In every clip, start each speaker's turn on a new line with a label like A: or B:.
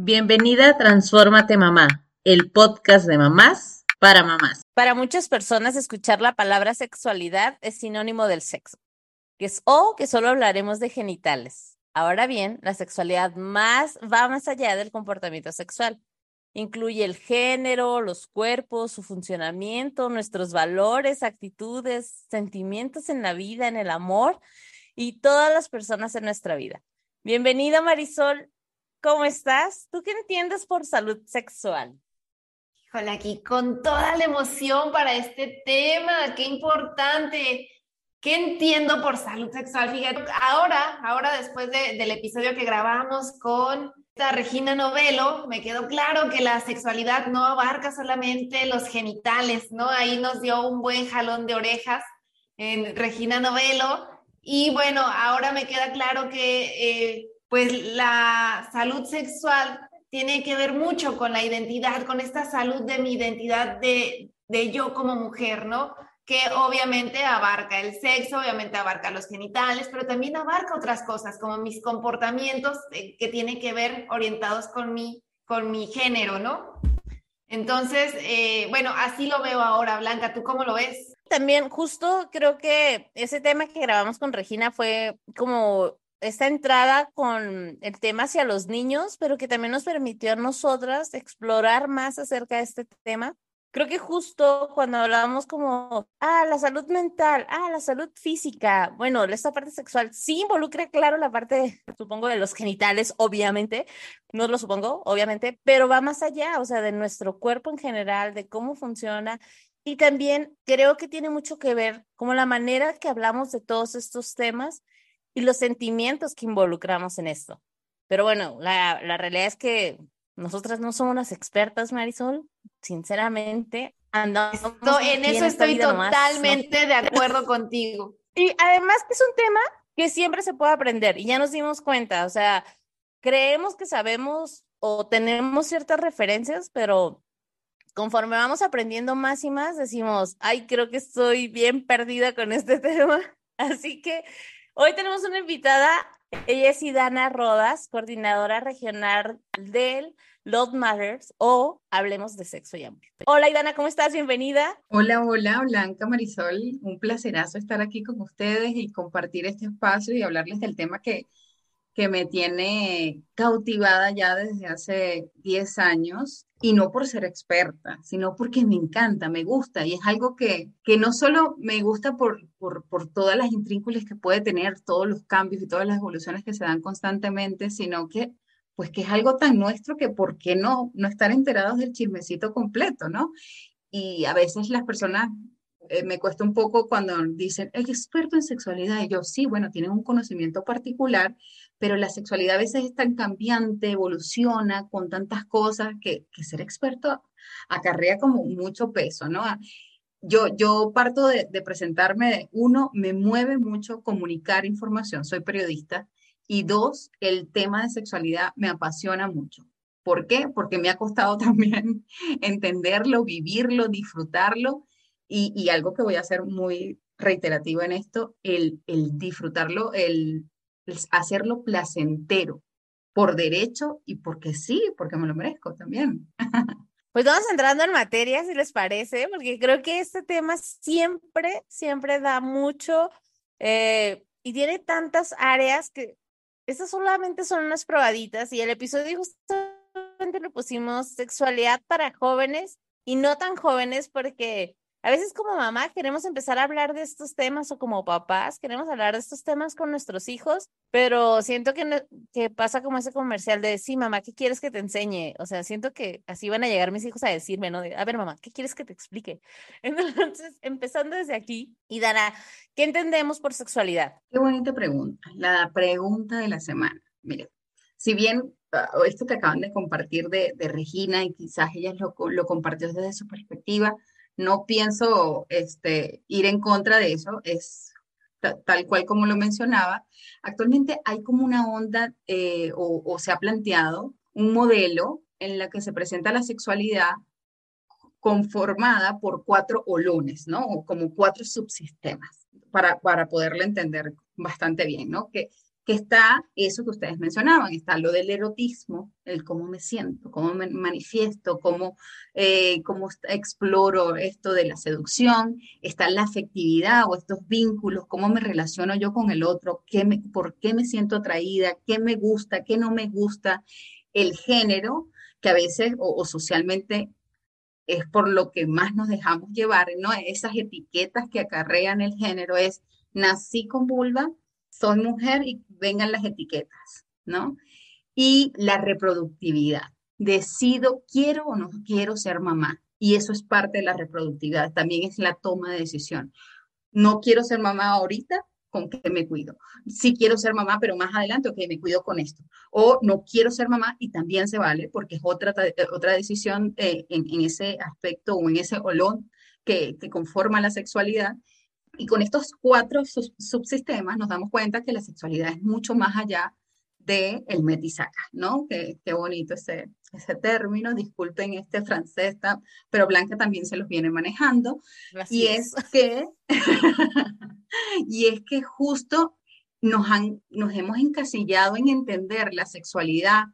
A: Bienvenida a Transfórmate Mamá, el podcast de mamás para mamás.
B: Para muchas personas escuchar la palabra sexualidad es sinónimo del sexo, que es o que solo hablaremos de genitales. Ahora bien, la sexualidad más va más allá del comportamiento sexual. Incluye el género, los cuerpos, su funcionamiento, nuestros valores, actitudes, sentimientos en la vida, en el amor y todas las personas en nuestra vida. Bienvenida Marisol ¿Cómo estás? ¿Tú qué entiendes por salud sexual?
C: Híjole, aquí con toda la emoción para este tema, qué importante. ¿Qué entiendo por salud sexual? Fíjate, ahora, ahora después del episodio que grabamos con esta Regina Novelo, me quedó claro que la sexualidad no abarca solamente los genitales, ¿no? Ahí nos dio un buen jalón de orejas en Regina Novelo. Y bueno, ahora me queda claro que eh, pues la salud sexual tiene que ver mucho con la identidad, con esta salud de mi identidad de, yo como mujer, ¿no? Que obviamente abarca el sexo, obviamente abarca los genitales, pero también abarca otras cosas, como mis comportamientos eh, que tienen que ver orientados con mi, con mi género, ¿no? Entonces, eh, bueno, así lo veo ahora, Blanca, ¿tú cómo lo ves?
B: También justo creo que ese tema que grabamos con Regina fue como esta entrada con el tema hacia los niños, pero que también nos permitió a nosotras explorar más acerca de este tema. Creo que justo cuando hablábamos como, ah, la salud mental, ah, la salud física, bueno, esta parte sexual sí involucra, claro, la parte, supongo, de los genitales, obviamente, no lo supongo, obviamente, pero va más allá, o sea, de nuestro cuerpo en general, de cómo funciona. Y también creo que tiene mucho que ver como la manera que hablamos de todos estos temas y los sentimientos que involucramos en esto. Pero bueno, la, la realidad es que nosotras no somos unas expertas, Marisol. Sinceramente, andamos.
C: en eso estoy totalmente de acuerdo contigo.
B: Y además que es un tema que siempre se puede aprender y ya nos dimos cuenta, o sea, creemos que sabemos o tenemos ciertas referencias, pero conforme vamos aprendiendo más y más, decimos, ay, creo que estoy bien perdida con este tema. Así que Hoy tenemos una invitada, ella es Idana Rodas, coordinadora regional del Love Matters o Hablemos de Sexo y Amor. Hola Idana, ¿cómo estás? Bienvenida.
D: Hola, hola, Blanca Marisol. Un placerazo estar aquí con ustedes y compartir este espacio y hablarles del tema que, que me tiene cautivada ya desde hace 10 años y no por ser experta, sino porque me encanta, me gusta y es algo que, que no solo me gusta por, por, por todas las intrínculas que puede tener, todos los cambios y todas las evoluciones que se dan constantemente, sino que pues que es algo tan nuestro que por qué no no estar enterados del chismecito completo, ¿no? Y a veces las personas eh, me cuesta un poco cuando dicen, el experto en sexualidad, y yo sí, bueno, tienen un conocimiento particular, pero la sexualidad a veces es tan cambiante, evoluciona con tantas cosas que, ser experto acarrea como mucho peso, ¿no? Yo, yo parto de, de presentarme, uno, me mueve mucho comunicar información, soy periodista, y dos, el tema de sexualidad me apasiona mucho. ¿Por qué? Porque me ha costado también entenderlo, vivirlo, disfrutarlo, y, y algo que voy a hacer muy reiterativo en esto, el, el disfrutarlo, el hacerlo placentero, por derecho y porque sí, porque me lo merezco también.
B: Pues vamos entrando en materia, si les parece, porque creo que este tema siempre, siempre da mucho eh, y tiene tantas áreas que estas solamente son unas probaditas y el episodio justamente lo pusimos sexualidad para jóvenes y no tan jóvenes porque a veces como mamá queremos empezar a hablar de estos temas o como papás queremos hablar de estos temas con nuestros hijos, pero siento que, que pasa como ese comercial de, sí, mamá, ¿qué quieres que te enseñe? O sea, siento que así van a llegar mis hijos a decirme, ¿no? a ver, mamá, ¿qué quieres que te explique? Entonces, empezando desde aquí, y Dana, ¿qué entendemos por sexualidad?
D: Qué bonita pregunta, la pregunta de la semana. Mire, si bien ah, esto que acaban de compartir de, de Regina y quizás ella lo, lo compartió desde su perspectiva, no pienso este, ir en contra de eso, es tal cual como lo mencionaba. Actualmente hay como una onda eh, o, se ha planteado un modelo en la que se presenta la sexualidad conformada por cuatro olones, ¿no? O como cuatro subsistemas, para, para poderlo entender bastante bien, ¿no? Que, que está eso que ustedes mencionaban, está lo del erotismo, el cómo me siento, cómo me manifiesto, cómo, eh, cómo exploro esto de la seducción, está la afectividad o estos vínculos, cómo me relaciono yo con el otro, qué me, por qué me siento atraída, qué me gusta, qué no me gusta, el género, que a veces o, socialmente es por lo que más nos dejamos llevar, ¿no? Esas etiquetas que acarrean el género es nací con vulva, soy mujer y vengan las etiquetas, ¿no? Y la reproductividad. Decido, quiero o no quiero ser mamá. Y eso es parte de la reproductividad. También es la toma de decisión. No quiero ser mamá ahorita, con que me cuido. Sí quiero ser mamá, pero más adelante, ok, me cuido con esto. O no quiero ser mamá y también se vale porque es otra, otra decisión eh, en, ese aspecto o en ese olón que conforma la sexualidad y con estos cuatro subsistemas nos damos cuenta que la sexualidad es mucho más allá del el metisaca, ¿no? Qué, qué bonito ese, ese término, disculpen este francés, pero Blanca también se los viene manejando. Y es que, y es que justo nos, han, nos hemos encasillado en entender la sexualidad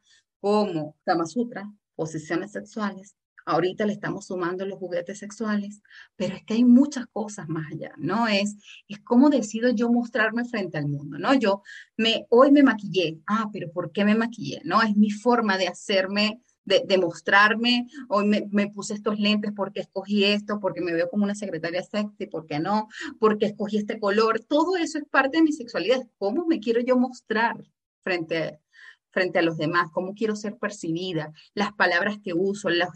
D: como Kama Sutra, posiciones sexuales, Ahorita le estamos sumando los juguetes sexuales, pero es que hay muchas cosas más allá, ¿no? Es, es cómo decido yo mostrarme frente al mundo, ¿no? Yo me, hoy me maquillé, ah, pero ¿por qué me maquillé? ¿No? Es mi forma de hacerme, de, mostrarme, hoy me, me, puse estos lentes porque escogí esto, porque me veo como una secretaria sexy, ¿por qué no? Porque escogí este color, todo eso es parte de mi sexualidad, ¿cómo me quiero yo mostrar frente, frente a los demás, cómo quiero ser percibida, las palabras que uso, los,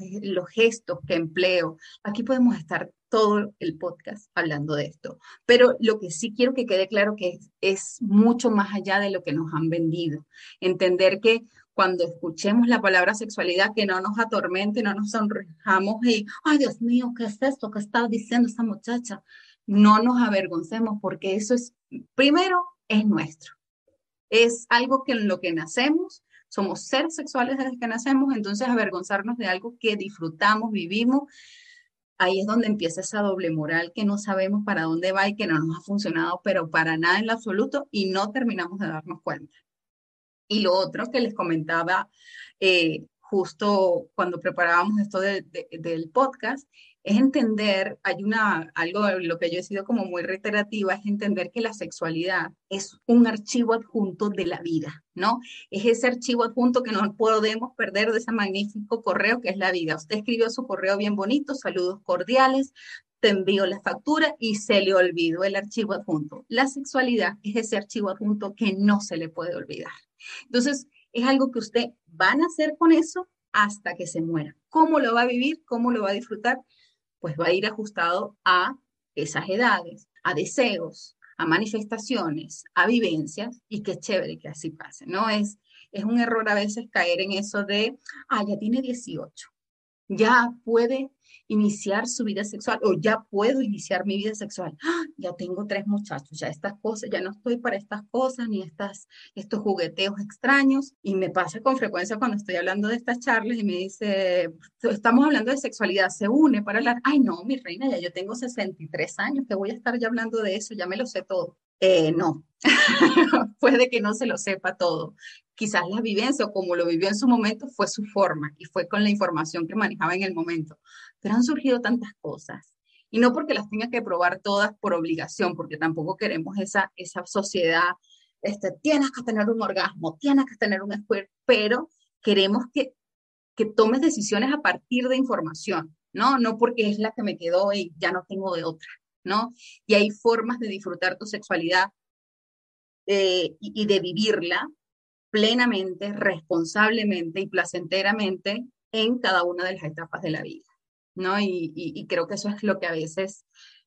D: gestos que empleo. Aquí podemos estar todo el podcast hablando de esto, pero lo que sí quiero que quede claro que es, es mucho más allá de lo que nos han vendido. Entender que cuando escuchemos la palabra sexualidad, que no nos atormente, no nos sonrijamos y, ay Dios mío, ¿qué es esto que está diciendo esta muchacha? No nos avergoncemos porque eso es, primero, es nuestro es algo que en lo que nacemos, somos seres sexuales desde que nacemos, entonces avergonzarnos de algo que disfrutamos, vivimos, ahí es donde empieza esa doble moral que no sabemos para dónde va y que no nos ha funcionado, pero para nada en lo absoluto y no terminamos de darnos cuenta. Y lo otro que les comentaba eh, justo cuando preparábamos esto del podcast es entender, hay una, algo, lo que yo he sido como muy reiterativa, es entender que la sexualidad es un archivo adjunto de la vida, ¿no? Es ese archivo adjunto que no podemos perder de ese magnífico correo que es la vida. Usted escribió su correo bien bonito, saludos cordiales, te envío la factura y se le olvidó el archivo adjunto. La sexualidad es ese archivo adjunto que no se le puede olvidar. Entonces, es algo que usted va a nacer con eso hasta que se muera. ¿Cómo lo va a vivir? ¿Cómo lo va a disfrutar? Pues va a ir ajustado a esas edades, a deseos, a manifestaciones, a vivencias, y qué chévere que así pase, ¿no? Es, es un error a veces caer en eso de, ah, ya tiene 18, ya puede iniciar su vida sexual o ya puedo iniciar mi vida sexual. ¡Ah! Ya tengo tres muchachos, ya estas cosas, ya no estoy para estas cosas ni estas, estos jugueteos extraños. Y me pasa con frecuencia cuando estoy hablando de estas charlas y me dice, estamos hablando de sexualidad, se une para hablar. Ay, no, mi reina, ya yo tengo 63 años, que voy a estar ya hablando de eso, ya me lo sé todo. Eh, no, puede que no se lo sepa todo quizás la vivencia o como lo vivió en su momento fue su forma y fue con la información que manejaba en el momento. Pero han surgido tantas cosas. Y no porque las tenga que probar todas por obligación, porque tampoco queremos esa, esa sociedad, este, tienes que tener un orgasmo, tienes que tener un squirt, pero queremos que, que tomes decisiones a partir de información, ¿no? No porque es la que me quedó y ya no tengo de otra, Y hay formas de disfrutar tu sexualidad eh, y, y de vivirla plenamente, responsablemente y placenteramente en cada una de las etapas de la vida, ¿no? Y, creo que eso es lo que a veces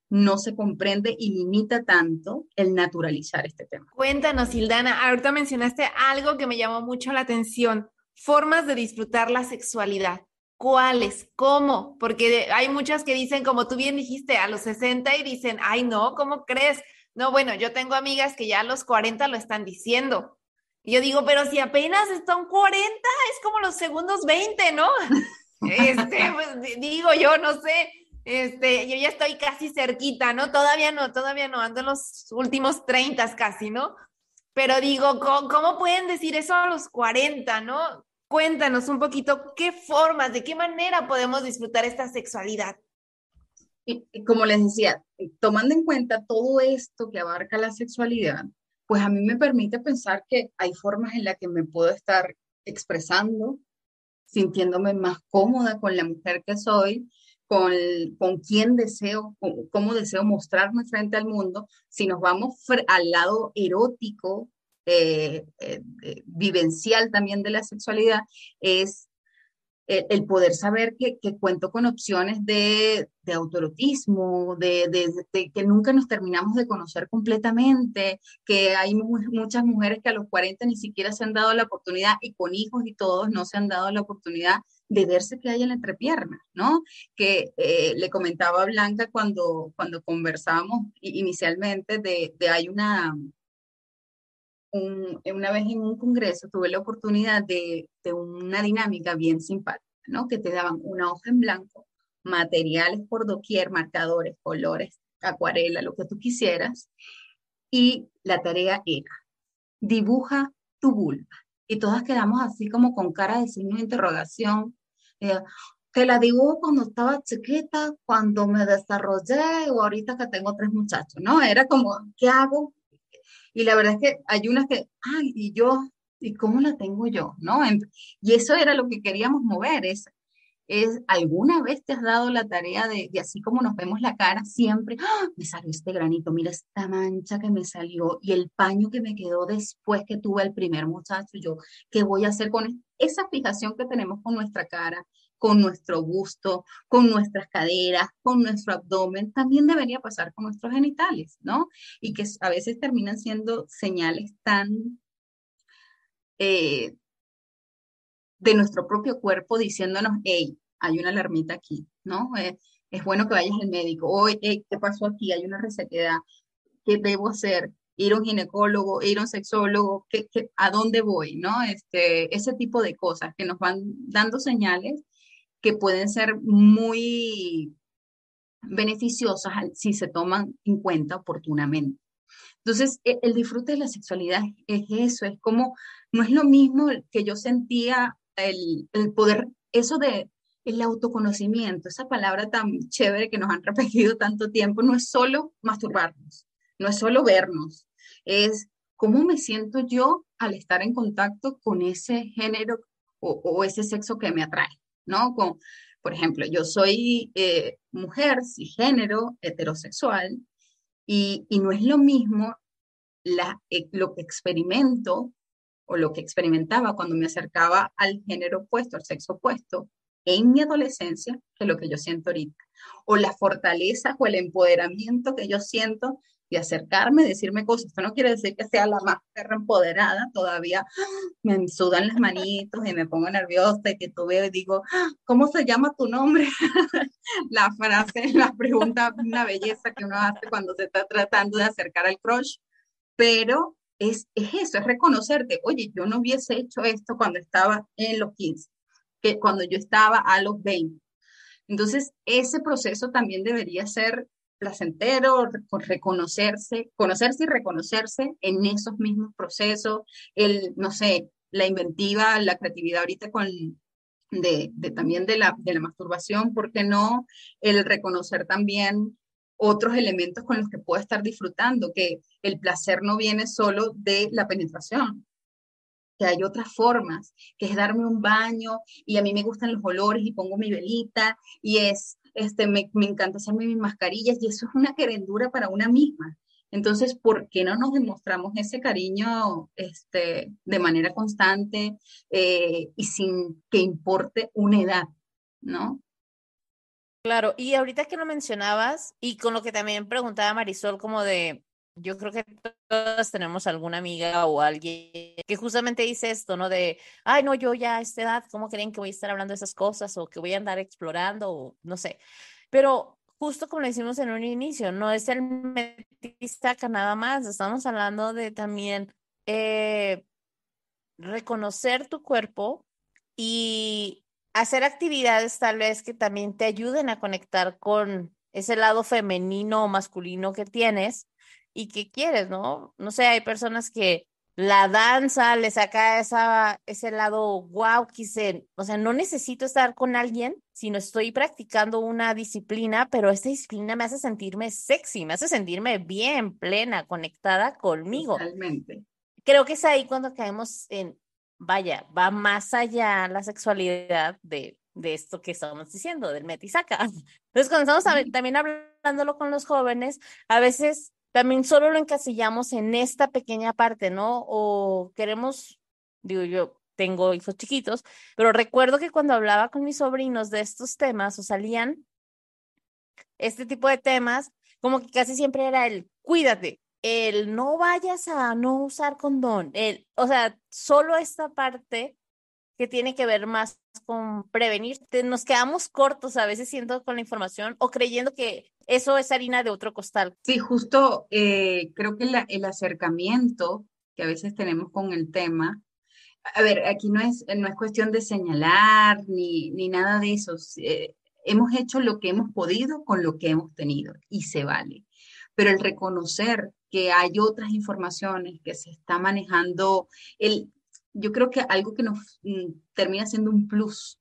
D: no se comprende y limita tanto el naturalizar este tema.
C: Cuéntanos, Hildana, ahorita mencionaste algo que me llamó mucho la atención, formas de disfrutar la sexualidad. ¿Cuáles? ¿Cómo? Porque hay muchas que dicen, como tú bien dijiste, a los 60 y dicen, ay, no, ¿cómo crees? No, bueno, yo tengo amigas que ya a los 40 lo están diciendo. Y yo digo, pero si apenas están 40, es como los segundos 20, ¿no? Este, pues digo yo, no sé, este, yo ya estoy casi cerquita, ¿no? Todavía no, todavía no, ando en los últimos 30 casi, ¿no? Pero digo, ¿cómo, pueden decir eso a los 40, no? Cuéntanos un poquito qué formas, de qué manera podemos disfrutar esta sexualidad.
D: Como les decía, tomando en cuenta todo esto que abarca la sexualidad, pues a mí me permite pensar que hay formas en las que me puedo estar expresando, sintiéndome más cómoda con la mujer que soy, con, con quién deseo, cómo deseo mostrarme frente al mundo. Si nos vamos al lado erótico, eh, eh, eh, vivencial también de la sexualidad, es el, poder saber que, cuento con opciones de, de autorotismo, de, que nunca nos terminamos de conocer completamente, que hay muchas mujeres que a los 40 ni siquiera se han dado la oportunidad y con hijos y todos no se han dado la oportunidad de verse que hay en la entrepierna, ¿no? Que le comentaba a Blanca cuando, cuando conversábamos inicialmente de, de hay una, una vez en un congreso tuve la oportunidad de, de, una dinámica bien simpática, ¿no? Que te daban una hoja en blanco, materiales por doquier, marcadores, colores, acuarela, lo que tú quisieras, y la tarea era, dibuja tu vulva. Y todas quedamos así como con cara de signo de interrogación. Eh, te la dibujo cuando estaba chiquita, cuando me desarrollé o ahorita que tengo tres muchachos, ¿no? Era como, ¿qué hago? Y la verdad es que hay unas que, ay, y yo, ¿y cómo la tengo yo? ¿No? Y eso era lo que queríamos mover, es, es ¿alguna vez te has dado la tarea de, de así como nos vemos la cara, siempre, ¡ah! me salió este granito, mira esta mancha que me salió y el paño que me quedó después que tuve el primer muchacho, yo, ¿qué voy a hacer con esa fijación que tenemos con nuestra cara? Con nuestro busto, con nuestras caderas, con nuestro abdomen, también debería pasar con nuestros genitales, ¿no? Y que a veces terminan siendo señales tan eh, de nuestro propio cuerpo diciéndonos, hey, hay una alarmita aquí, ¿no? Eh, es bueno que vayas al médico, hoy, hey, ¿qué pasó aquí? Hay una resequedad, ¿qué debo hacer? ir a un ginecólogo, ir a un sexólogo, ¿qué, a dónde voy? ¿no? Este, ese tipo de cosas que nos van dando señales que pueden ser muy beneficiosas si se toman en cuenta oportunamente. Entonces, e, el disfrute de la sexualidad es eso, es como, no es lo mismo que yo sentía el, el poder, eso de el autoconocimiento, esa palabra tan chévere que nos han repetido tanto tiempo, no es solo masturbarnos, no es solo vernos, es cómo me siento yo al estar en contacto con ese género o, o ese sexo que me atrae. ¿No? Con, por ejemplo, yo soy eh, mujer, cisgénero, heterosexual, y, no es lo mismo eh, lo que experimento o lo que experimentaba cuando me acercaba al género opuesto, al sexo opuesto, en mi adolescencia, que lo que yo siento ahorita. O la fortaleza o el empoderamiento que yo siento de acercarme, decirme cosas. Esto no quiere decir que sea la más perra empoderada, todavía me sudan las manitos y me pongo nerviosa y que tú veo y digo, ¿cómo se llama tu nombre? la frase, la pregunta, una belleza que uno hace cuando se está tratando de acercar al crush, pero es, es eso, es reconocerte, oye, yo no hubiese hecho esto cuando estaba en los 15, que cuando yo estaba a los 20. Entonces, ese proceso también debería ser placentero, reconocerse, conocerse y reconocerse en esos mismos procesos, el, no sé, la inventiva, la creatividad ahorita con, de, también de la, de la masturbación, ¿por qué no? El reconocer también otros elementos con los que puedo estar disfrutando, que el placer no viene solo de la penetración, que hay otras formas, que es darme un baño y a mí me gustan los olores y pongo mi velita y es este, me, encanta hacerme mis mascarillas y eso es una querendura para una misma. Entonces, ¿por qué no nos demostramos ese cariño este, de manera constante eh, y sin que importe una edad, ¿no?
B: Claro, y ahorita que lo mencionabas y con lo que también preguntaba Marisol, como de, yo creo que todas tenemos alguna amiga o alguien que justamente dice esto, ¿no? De, ay, no, yo ya a esta edad, ¿cómo creen que voy a estar hablando de esas cosas o que voy a andar explorando o no sé? Pero justo como le decimos en un inicio, no es el metistaca nada más, estamos hablando de también eh, reconocer tu cuerpo y hacer actividades tal vez que también te ayuden a conectar con ese lado femenino o masculino que tienes y que quieres, ¿no? No sé, hay personas que la danza le saca esa, ese lado wow, quise, o sea, no necesito estar con alguien, sino estoy practicando una disciplina, pero esta disciplina me hace sentirme sexy, me hace sentirme bien, plena, conectada conmigo.
D: Totalmente.
B: Creo que es ahí cuando caemos en, vaya, va más allá la sexualidad de, de esto que estamos diciendo, del metisaca. Entonces, cuando estamos también hablándolo con los jóvenes, a veces también solo lo encasillamos en esta pequeña parte, ¿no? O queremos, digo yo, tengo hijos chiquitos, pero recuerdo que cuando hablaba con mis sobrinos de estos temas o salían este tipo de temas, como que casi siempre era el cuídate, el no vayas a no usar condón, el, o sea, solo esta parte que tiene que ver más con prevenir. Nos quedamos cortos a veces siendo con la información o creyendo que eso es harina de otro costal.
D: Sí, justo eh, creo que el acercamiento que a veces tenemos con el tema, a ver, aquí no es, no es cuestión de señalar ni, ni nada de eso. Eh, hemos hecho lo que hemos podido con lo que hemos tenido y se vale. Pero el reconocer que hay otras informaciones que se está manejando, el, yo creo que algo que nos mm, termina siendo un plus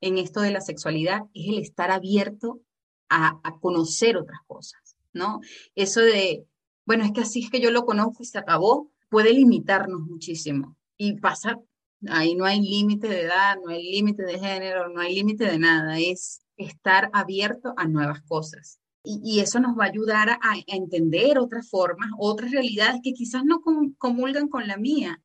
D: en esto de la sexualidad es el estar abierto a, conocer otras cosas, ¿no? Eso de, bueno, es que así es que yo lo conozco y se acabó, puede limitarnos muchísimo y pasa, ahí no hay límite de edad, no hay límite de género, no hay límite de nada, es estar abierto a nuevas cosas. Y, eso nos va a ayudar a, entender otras formas, otras realidades que quizás no comulgan con la mía,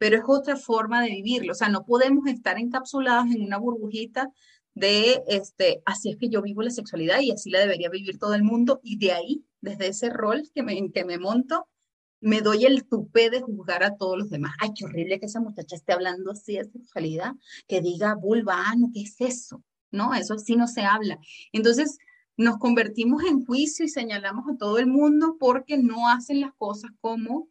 D: pero es otra forma de vivirlo. O sea, no podemos estar encapsulados en una burbujita de, este, así es que yo vivo la sexualidad y así la debería vivir todo el mundo. Y de ahí, desde ese rol que me, que me monto, me doy el tupé de juzgar a todos los demás. Ay, qué horrible que esa muchacha esté hablando así de sexualidad, que diga vulva, ah, no, ¿qué es eso? No, eso sí no se habla. Entonces, nos convertimos en juicio y señalamos a todo el mundo porque no hacen las cosas como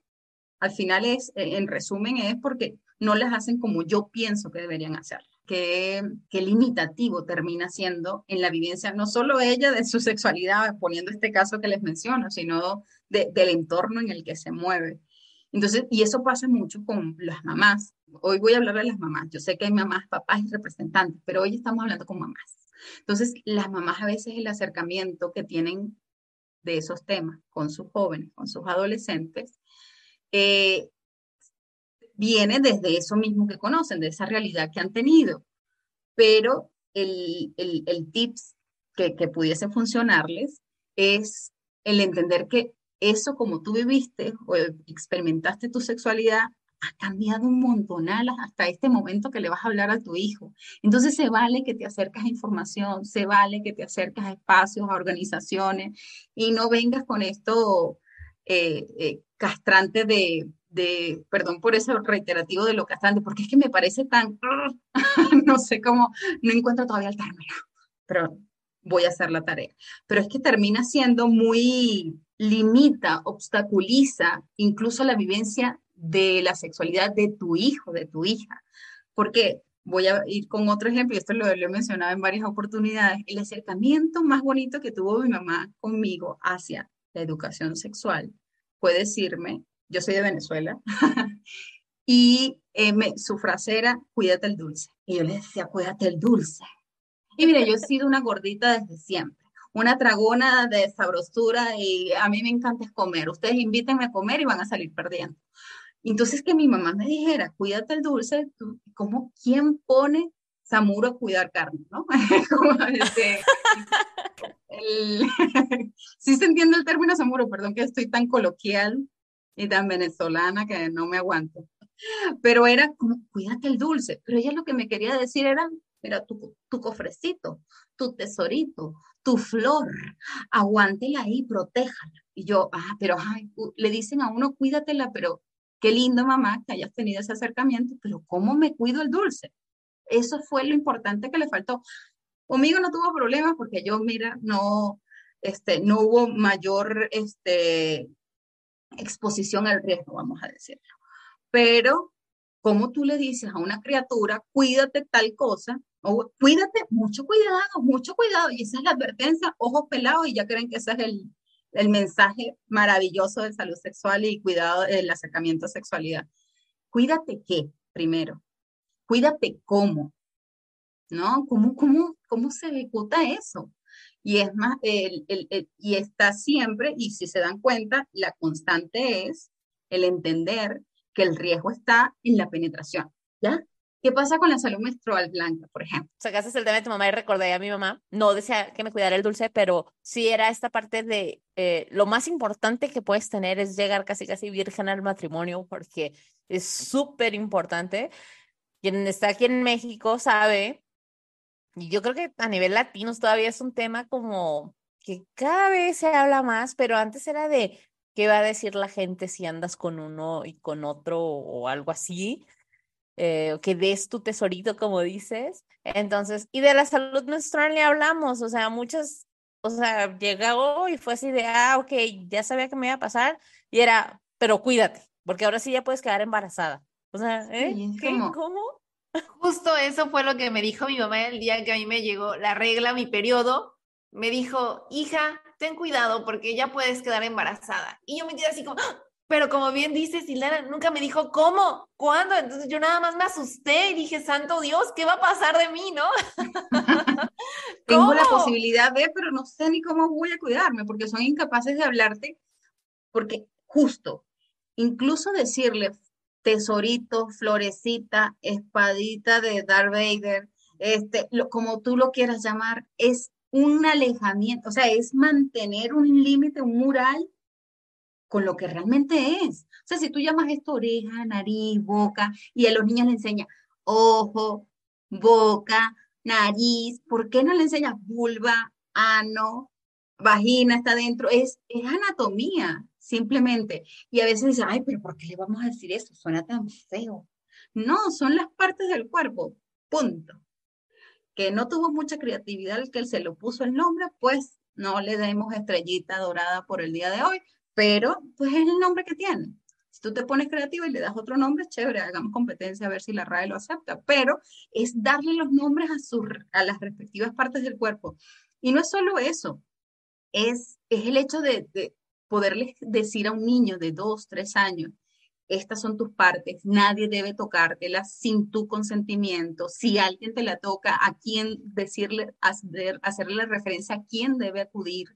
D: al final es, eh, en resumen, es porque no las hacen como yo pienso que deberían hacerlas. Qué, qué limitativo termina siendo en la vivencia, no solo ella de su sexualidad, poniendo este caso que les menciono, sino del entorno en el que se mueve. Entonces, y eso pasa mucho con las mamás. Hoy voy a hablar de las mamás. Yo sé que hay mamás, papás y representantes, pero hoy estamos hablando con mamás. Entonces, las mamás a veces el acercamiento que tienen de esos temas con sus jóvenes, con sus adolescentes, eh, viene desde eso mismo que conocen, de esa realidad que han tenido. Pero el, el, tips que, que pudiese funcionarles es el entender que eso como tú viviste o experimentaste tu sexualidad ha cambiado un montonal hasta este momento que le vas a hablar a tu hijo. Entonces se vale que te acercas a información, se vale que te acercas a espacios, a organizaciones y no vengas con esto eh, eh, castrante de, de, perdón por eso reiterativo de lo castrante, porque es que me parece tan, no sé cómo, no encuentro todavía el término, pero voy a hacer la tarea. Pero es que termina siendo muy, limita, obstaculiza incluso la vivencia de la sexualidad de tu hijo, de tu hija. Porque voy a ir con otro ejemplo, y esto lo, lo he mencionado en varias oportunidades, el acercamiento más bonito que tuvo mi mamá conmigo hacia la educación sexual fue decirme, yo soy de Venezuela, y eh, su frase era, cuídate el dulce. Y yo le decía, cuídate el dulce. Y mire, yo he sido una gordita desde siempre, una tragona de sabrosura y a mí me encanta comer. Ustedes invítenme a comer y van a salir perdiendo. Entonces que mi mamá me dijera, cuídate el dulce, ¿cómo quién pone Samuro cuidar carne, ¿no? Este, sí se entiende el término Samuro, perdón que estoy tan coloquial y tan venezolana que no me aguanto. Pero era como, cuídate el dulce. Pero ella lo que me quería decir era, mira, tu, tu cofrecito, tu tesorito, tu flor, aguántela ahí, protéjala. Y yo, ah, pero ay, le dicen a uno, cuídatela, pero qué lindo mamá que hayas tenido ese acercamiento, pero ¿cómo me cuido el dulce? Eso fue lo importante que le faltó. Conmigo no tuvo problemas porque yo, mira, no, este, no hubo mayor este, exposición al riesgo, vamos a decirlo. Pero, ¿cómo tú le dices a una criatura, cuídate tal cosa? O cuídate, mucho cuidado, mucho cuidado. Y esa es la advertencia, ojos pelados, y ya creen que ese es el, el mensaje maravilloso de salud sexual y cuidado del acercamiento a sexualidad. cuídate qué primero, cuídate cómo, ¿no? ¿Cómo, cómo, cómo se ejecuta eso? Y es más, el, el, y está siempre, y si se dan cuenta, la constante es el entender que el riesgo está en la penetración, ¿ya? ¿Qué pasa con la salud menstrual blanca, por ejemplo?
B: Sacaste el tema de tu mamá y recordé a mi mamá. No decía que me cuidara el dulce, pero sí era esta parte de eh, lo más importante que puedes tener es llegar casi casi virgen al matrimonio, porque es súper importante. Quien está aquí en México sabe, y yo creo que a nivel latino todavía es un tema como que cada vez se habla más, pero antes era de qué va a decir la gente si andas con uno y con otro o algo así eh, que des tu tesorito, como dices. Entonces, y de la salud menstrual le hablamos, o sea, muchas, o sea, llegó y fue así de, ah, ok, ya sabía que me iba a pasar, y era, pero cuídate, porque ahora sí ya puedes quedar embarazada. O sea, ¿eh? ¿Qué? ¿Cómo?
C: Justo eso fue lo que me dijo mi mamá el día que a mí me llegó la regla, mi periodo. Me dijo, hija, ten cuidado porque ya puedes quedar embarazada. Y yo me quedé así como, ¡Ah! Pero como bien dice Silana, nunca me dijo cómo, cuándo. Entonces yo nada más me asusté y dije, santo Dios, ¿qué va a pasar de mí, no?
D: Tengo la posibilidad de, pero no sé ni cómo voy a cuidarme, porque son incapaces de hablarte, porque justo, incluso decirle tesorito, florecita, espadita de Darth Vader, este, lo, como tú lo quieras llamar, es un alejamiento, o sea, es mantener un límite, un mural con lo que realmente es. O sea, si tú llamas esto oreja, nariz, boca, y a los niños le enseñas ojo, boca, nariz, ¿por qué no le enseñas vulva, ano, vagina está dentro? Es, es anatomía, simplemente. Y a veces dicen, ay, pero ¿por qué le vamos a decir eso? Suena tan feo. No, son las partes del cuerpo, punto. Que no tuvo mucha creatividad el que se lo puso el nombre, pues no le demos estrellita dorada por el día de hoy, pero pues es el nombre que tiene. Si tú te pones creativo y le das otro nombre, chévere, hagamos competencia a ver si la RAE lo acepta, pero es darle los nombres a, su, a las respectivas partes del cuerpo. Y no es solo eso, es, es el hecho de poderles decir a un niño de dos, tres años, estas son tus partes, nadie debe tocártelas sin tu consentimiento. Si alguien te la toca, a quién decirle, hacer, hacerle referencia a quién debe acudir,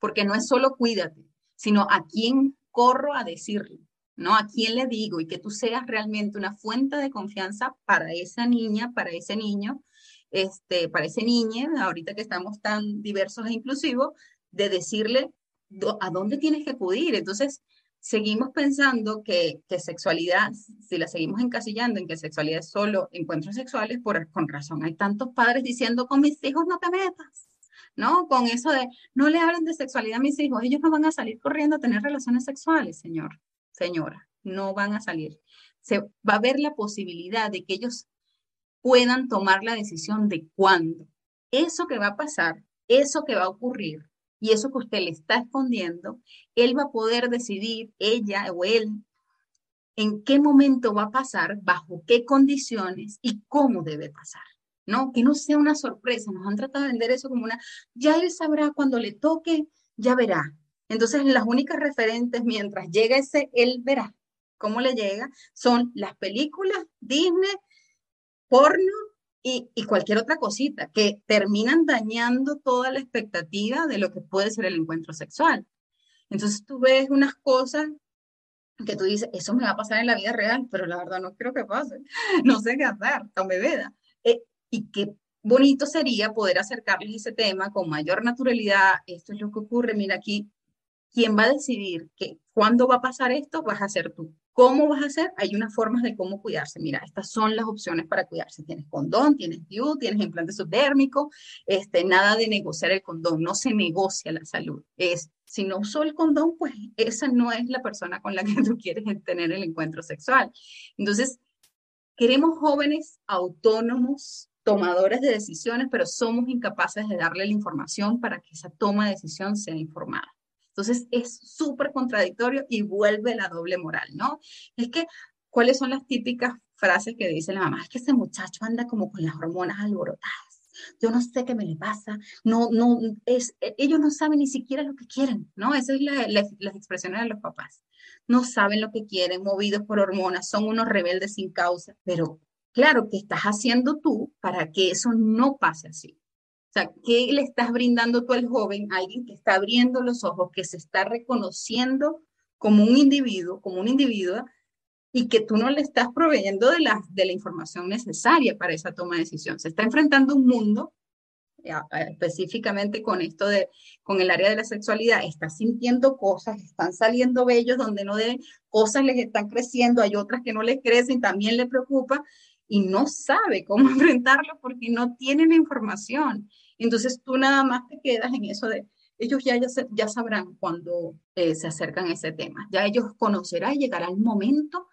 D: porque no es solo cuídate, sino a quién corro a decirle, ¿no? A quién le digo y que tú seas realmente una fuente de confianza para esa niña, para ese niño, este, para ese niño, ahorita que estamos tan diversos e inclusivos, de decirle a dónde tienes que acudir. Entonces, seguimos pensando que, que, sexualidad, si la seguimos encasillando en que sexualidad es solo encuentros sexuales, por, con razón hay tantos padres diciendo con mis hijos no te metas, ¿no? Con eso de, no le hablen de sexualidad a mis hijos, ellos no van a salir corriendo a tener relaciones sexuales, señor, señora, no van a salir. Se va a ver la posibilidad de que ellos puedan tomar la decisión de cuándo. Eso que va a pasar, eso que va a ocurrir y eso que usted le está escondiendo, él va a poder decidir, ella o él, en qué momento va a pasar, bajo qué condiciones y cómo debe pasar. ¿no? Que no sea una sorpresa. Nos han tratado de vender eso como una, ya él sabrá cuando le toque, ya verá. Entonces, las únicas referentes mientras llega ese, él verá cómo le llega, son las películas, Disney, porno y, cualquier otra cosita que terminan dañando toda la expectativa de lo que puede ser el encuentro sexual. Entonces tú ves unas cosas que tú dices, eso me va a pasar en la vida real, pero la verdad no creo que pase, no sé qué hacer, tan bebeda. Eh, y qué bonito sería poder acercarles ese tema con mayor naturalidad. Esto es lo que ocurre, mira aquí, ¿quién va a decidir que cuándo va a pasar esto? Vas a ser tú. ¿Cómo vas a hacer? Hay unas formas de cómo cuidarse. Mira, estas son las opciones para cuidarse. Tienes condón, tienes DIU, tienes implante subdérmico, este, nada de negociar el condón, no se negocia la salud. Es, si no usó el condón, pues esa no es la persona con la que tú quieres tener el encuentro sexual. Entonces, queremos jóvenes autónomos, tomadores de decisiones, pero somos incapaces de darle la información para que esa toma de decisión sea informada. Entonces es súper contradictorio y vuelve la doble moral, ¿no? Es que, ¿cuáles son las típicas frases que dice la mamá? Es que ese muchacho anda como con las hormonas alborotadas. yo no sé qué me le pasa, no, no, es, e, ellos no saben ni siquiera lo que quieren, ¿no? Esas son las expresiones de los papás. No saben lo que quieren, movidos por hormonas, son unos rebeldes sin causa, pero claro, ¿qué estás haciendo tú para que eso no pase así? O sea, ¿qué le estás brindando tú al joven? Alguien que está abriendo los ojos, que se está reconociendo como un individuo, como un individuo, y que tú no le estás proveyendo de la, de la información necesaria para esa toma de decisión. Se está enfrentando un mundo, específicamente con esto de, con el área de la sexualidad, está sintiendo cosas, están saliendo bellos donde no deben, cosas les están creciendo, hay otras que no les crecen, también le preocupa, y no sabe cómo enfrentarlo porque no tiene la información. Entonces tú nada más te quedas en eso de, ellos ya, ya, sabrán cuando eh, se acercan a ese tema, ya ellos conocerán y llegará el momento,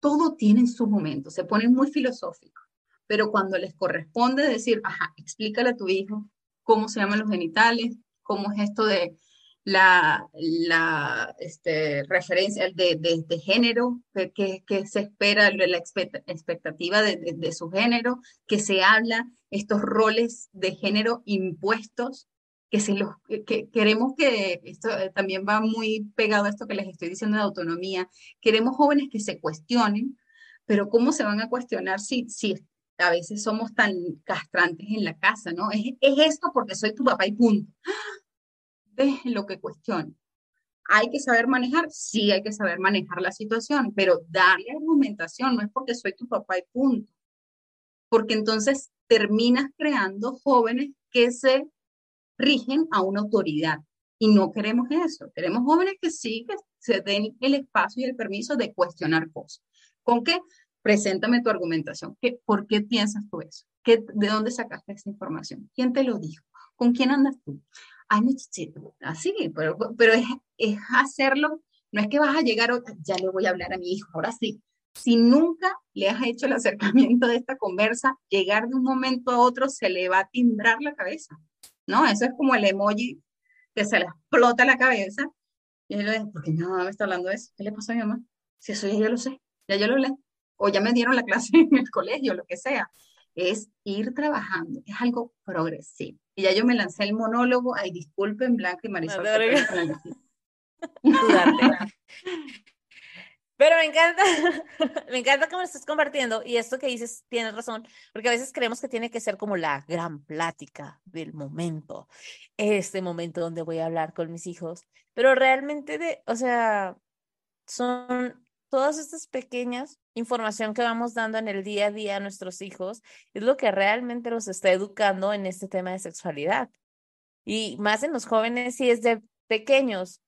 D: todo tiene su momento, se ponen muy filosóficos, pero cuando les corresponde decir, ajá, explícale a tu hijo cómo se llaman los genitales, cómo es esto de la, la este, referencia de, de, género, que, que, se espera, la expectativa de, de, su género, que se habla, estos roles de género impuestos, que, se los, que queremos que, esto eh, también va muy pegado a esto que les estoy diciendo de autonomía, queremos jóvenes que se cuestionen, pero ¿cómo se van a cuestionar si, si a veces somos tan castrantes en la casa, ¿no? Es, es esto porque soy tu papá y punto lo que cuestione. ¿Hay que saber manejar? Sí, hay que saber manejar la situación, pero darle argumentación no es porque soy tu papá y punto. Porque entonces terminas creando jóvenes que se rigen a una autoridad. Y no queremos eso. Queremos jóvenes que sí, que se den el espacio y el permiso de cuestionar cosas. ¿Con qué? Preséntame tu argumentación. ¿Qué, ¿Por qué piensas tú eso? ¿Qué, ¿De dónde sacaste esa información? ¿Quién te lo dijo? ¿Con quién andas tú? Ay, muchachito, así, pero, pero es, es, hacerlo, no es que vas a llegar, ya le voy a hablar a mi hijo, ahora sí. Si nunca le has hecho el acercamiento de esta conversa, llegar de un momento a otro se le va a timbrar la cabeza, ¿no? Eso es como el emoji que se le explota la cabeza. Y él le dice, ¿por qué mi mamá me está hablando de eso? ¿Qué le pasó a mi mamá? Si eso ya yo lo sé, ya yo lo leí. O ya me dieron la clase en el colegio, lo que sea. Es ir trabajando, es algo progresivo. Y ya yo me lancé el monólogo, ay, disculpen, Blanca y Marisol.
B: Pero me encanta, me encanta me lo estás compartiendo y esto que dices tienes razón, porque a veces creemos que tiene que ser como la gran plática del momento, este momento donde voy a hablar con mis hijos, pero realmente de, o sea, son todas estas pequeñas información que vamos dando en el día a día a nuestros hijos es lo que realmente los está educando en este tema de sexualidad. Y más en los jóvenes si es de pequeños.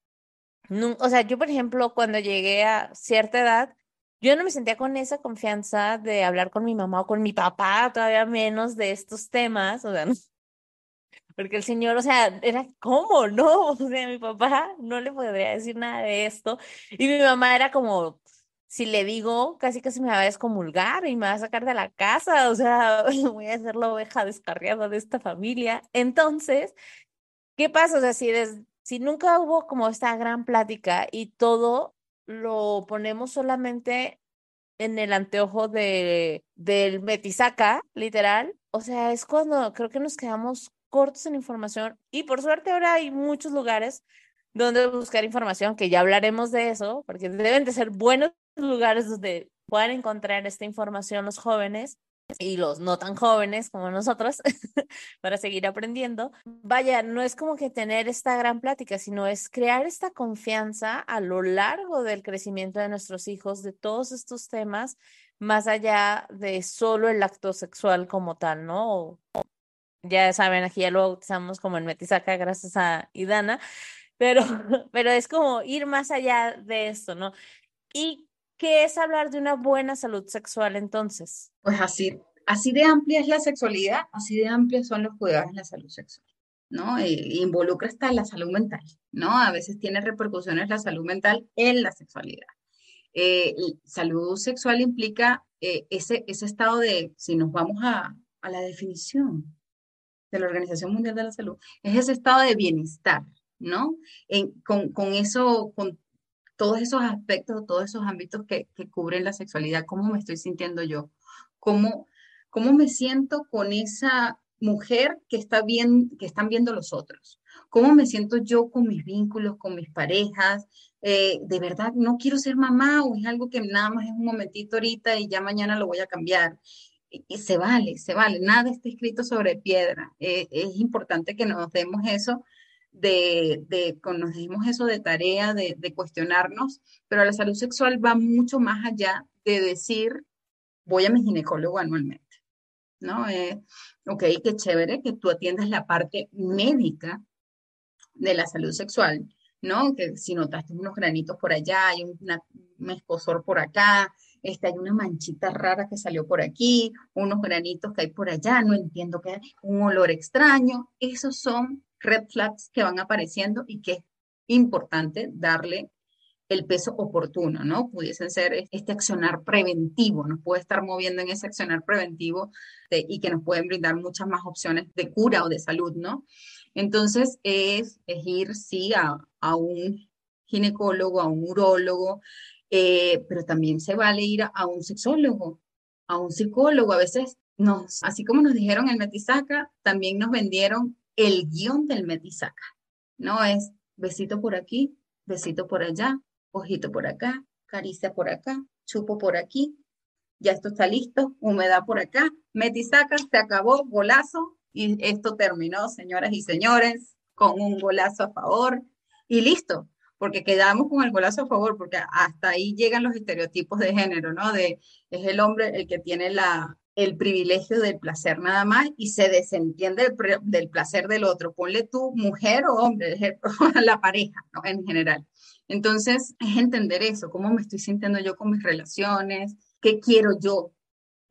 B: o sea, yo, por ejemplo, cuando llegué a cierta edad, yo no me sentía con esa confianza de hablar con mi mamá o con mi papá, todavía menos de estos temas, o sea, porque el señor, o sea, era como, ¿no? O sea, mi papá no le podría decir nada de esto y mi mamá era como, si le digo, casi casi me va a excomulgar y me va a sacar de la casa, o sea, voy a ser la oveja descarriada de esta familia. Entonces, ¿qué pasa? O sea, si, si nunca hubo como esta gran plática y todo lo ponemos solamente en el anteojo de, del metisaca, literal, o sea, es cuando creo que nos quedamos cortos en información y por suerte ahora hay muchos lugares donde buscar información, que ya hablaremos de eso, porque deben de ser buenos lugares donde puedan encontrar esta información los jóvenes y los no tan jóvenes como nosotros para seguir aprendiendo. Vaya, no es como que tener esta gran plática, sino es crear esta confianza a lo largo del crecimiento de nuestros hijos de todos estos temas, más allá de solo el acto sexual como tal, ¿no? ya saben, aquí ya lo bautizamos como el Metisaca gracias a Idana, pero, pero es como ir más allá de esto, ¿no? Y ¿Qué es hablar de una buena salud sexual entonces?
D: Pues así, así de amplia es la sexualidad, así de amplios son los cuidados en la salud sexual, ¿no? E involucra hasta la salud mental, ¿no? A veces tiene repercusiones la salud mental en la sexualidad. Eh, salud sexual implica eh, ese, ese estado de, si nos vamos a, a la definición de la Organización Mundial de la Salud, es ese estado de bienestar, ¿no? En, con, con, eso, con todos esos aspectos, todos esos ámbitos que, cubren la sexualidad, cómo me estoy sintiendo yo, cómo, cómo me siento con esa mujer que, está bien, que están viendo los otros. ¿Cómo me siento yo con mis vínculos, con mis parejas? Eh, ¿De verdad no quiero ser mamá o es algo que nada más es un momentito ahorita y ya mañana lo voy a cambiar? Y, se vale, se vale, nada está escrito sobre piedra. Eh, es importante que nos demos eso de, de dimos eso de tarea, de, de, cuestionarnos, pero la salud sexual va mucho más allá de decir, voy a mi ginecólogo anualmente, ¿no? Eh, ok, qué chévere que tú atiendas la parte médica de la salud sexual, ¿no? Que si notaste unos granitos por allá, hay un escosor por acá, este, hay una manchita rara que salió por aquí, unos granitos que hay por allá, no entiendo qué, un olor extraño, esos son red flags que van apareciendo y que es importante darle el peso oportuno, ¿no? Pudiesen ser este accionar preventivo, nos puede estar moviendo en ese accionar preventivo y que nos pueden brindar muchas más opciones de cura o de salud, ¿no? Entonces, es, ir, sí, a, un ginecólogo, a un urólogo, eh, pero también se vale ir a, a, un sexólogo, a un psicólogo. A veces, nos, así como nos dijeron el Metisaca, también nos vendieron el guion del Metisaca, ¿no? Es besito por aquí, besito por allá, ojito por acá, caricia por acá, chupo por aquí, ya esto está listo, humedad por acá, Metisaca, se acabó, golazo, y esto terminó, señoras y señores, con un golazo a favor, y listo, porque quedamos con el golazo a favor, porque hasta ahí llegan los estereotipos de género, ¿no? De es el hombre el que tiene la, el privilegio del placer nada más y se desentiende del, placer del otro. Ponle tú mujer o hombre, la pareja en general. Entonces, es entender eso, cómo me estoy sintiendo yo con mis relaciones, qué quiero yo,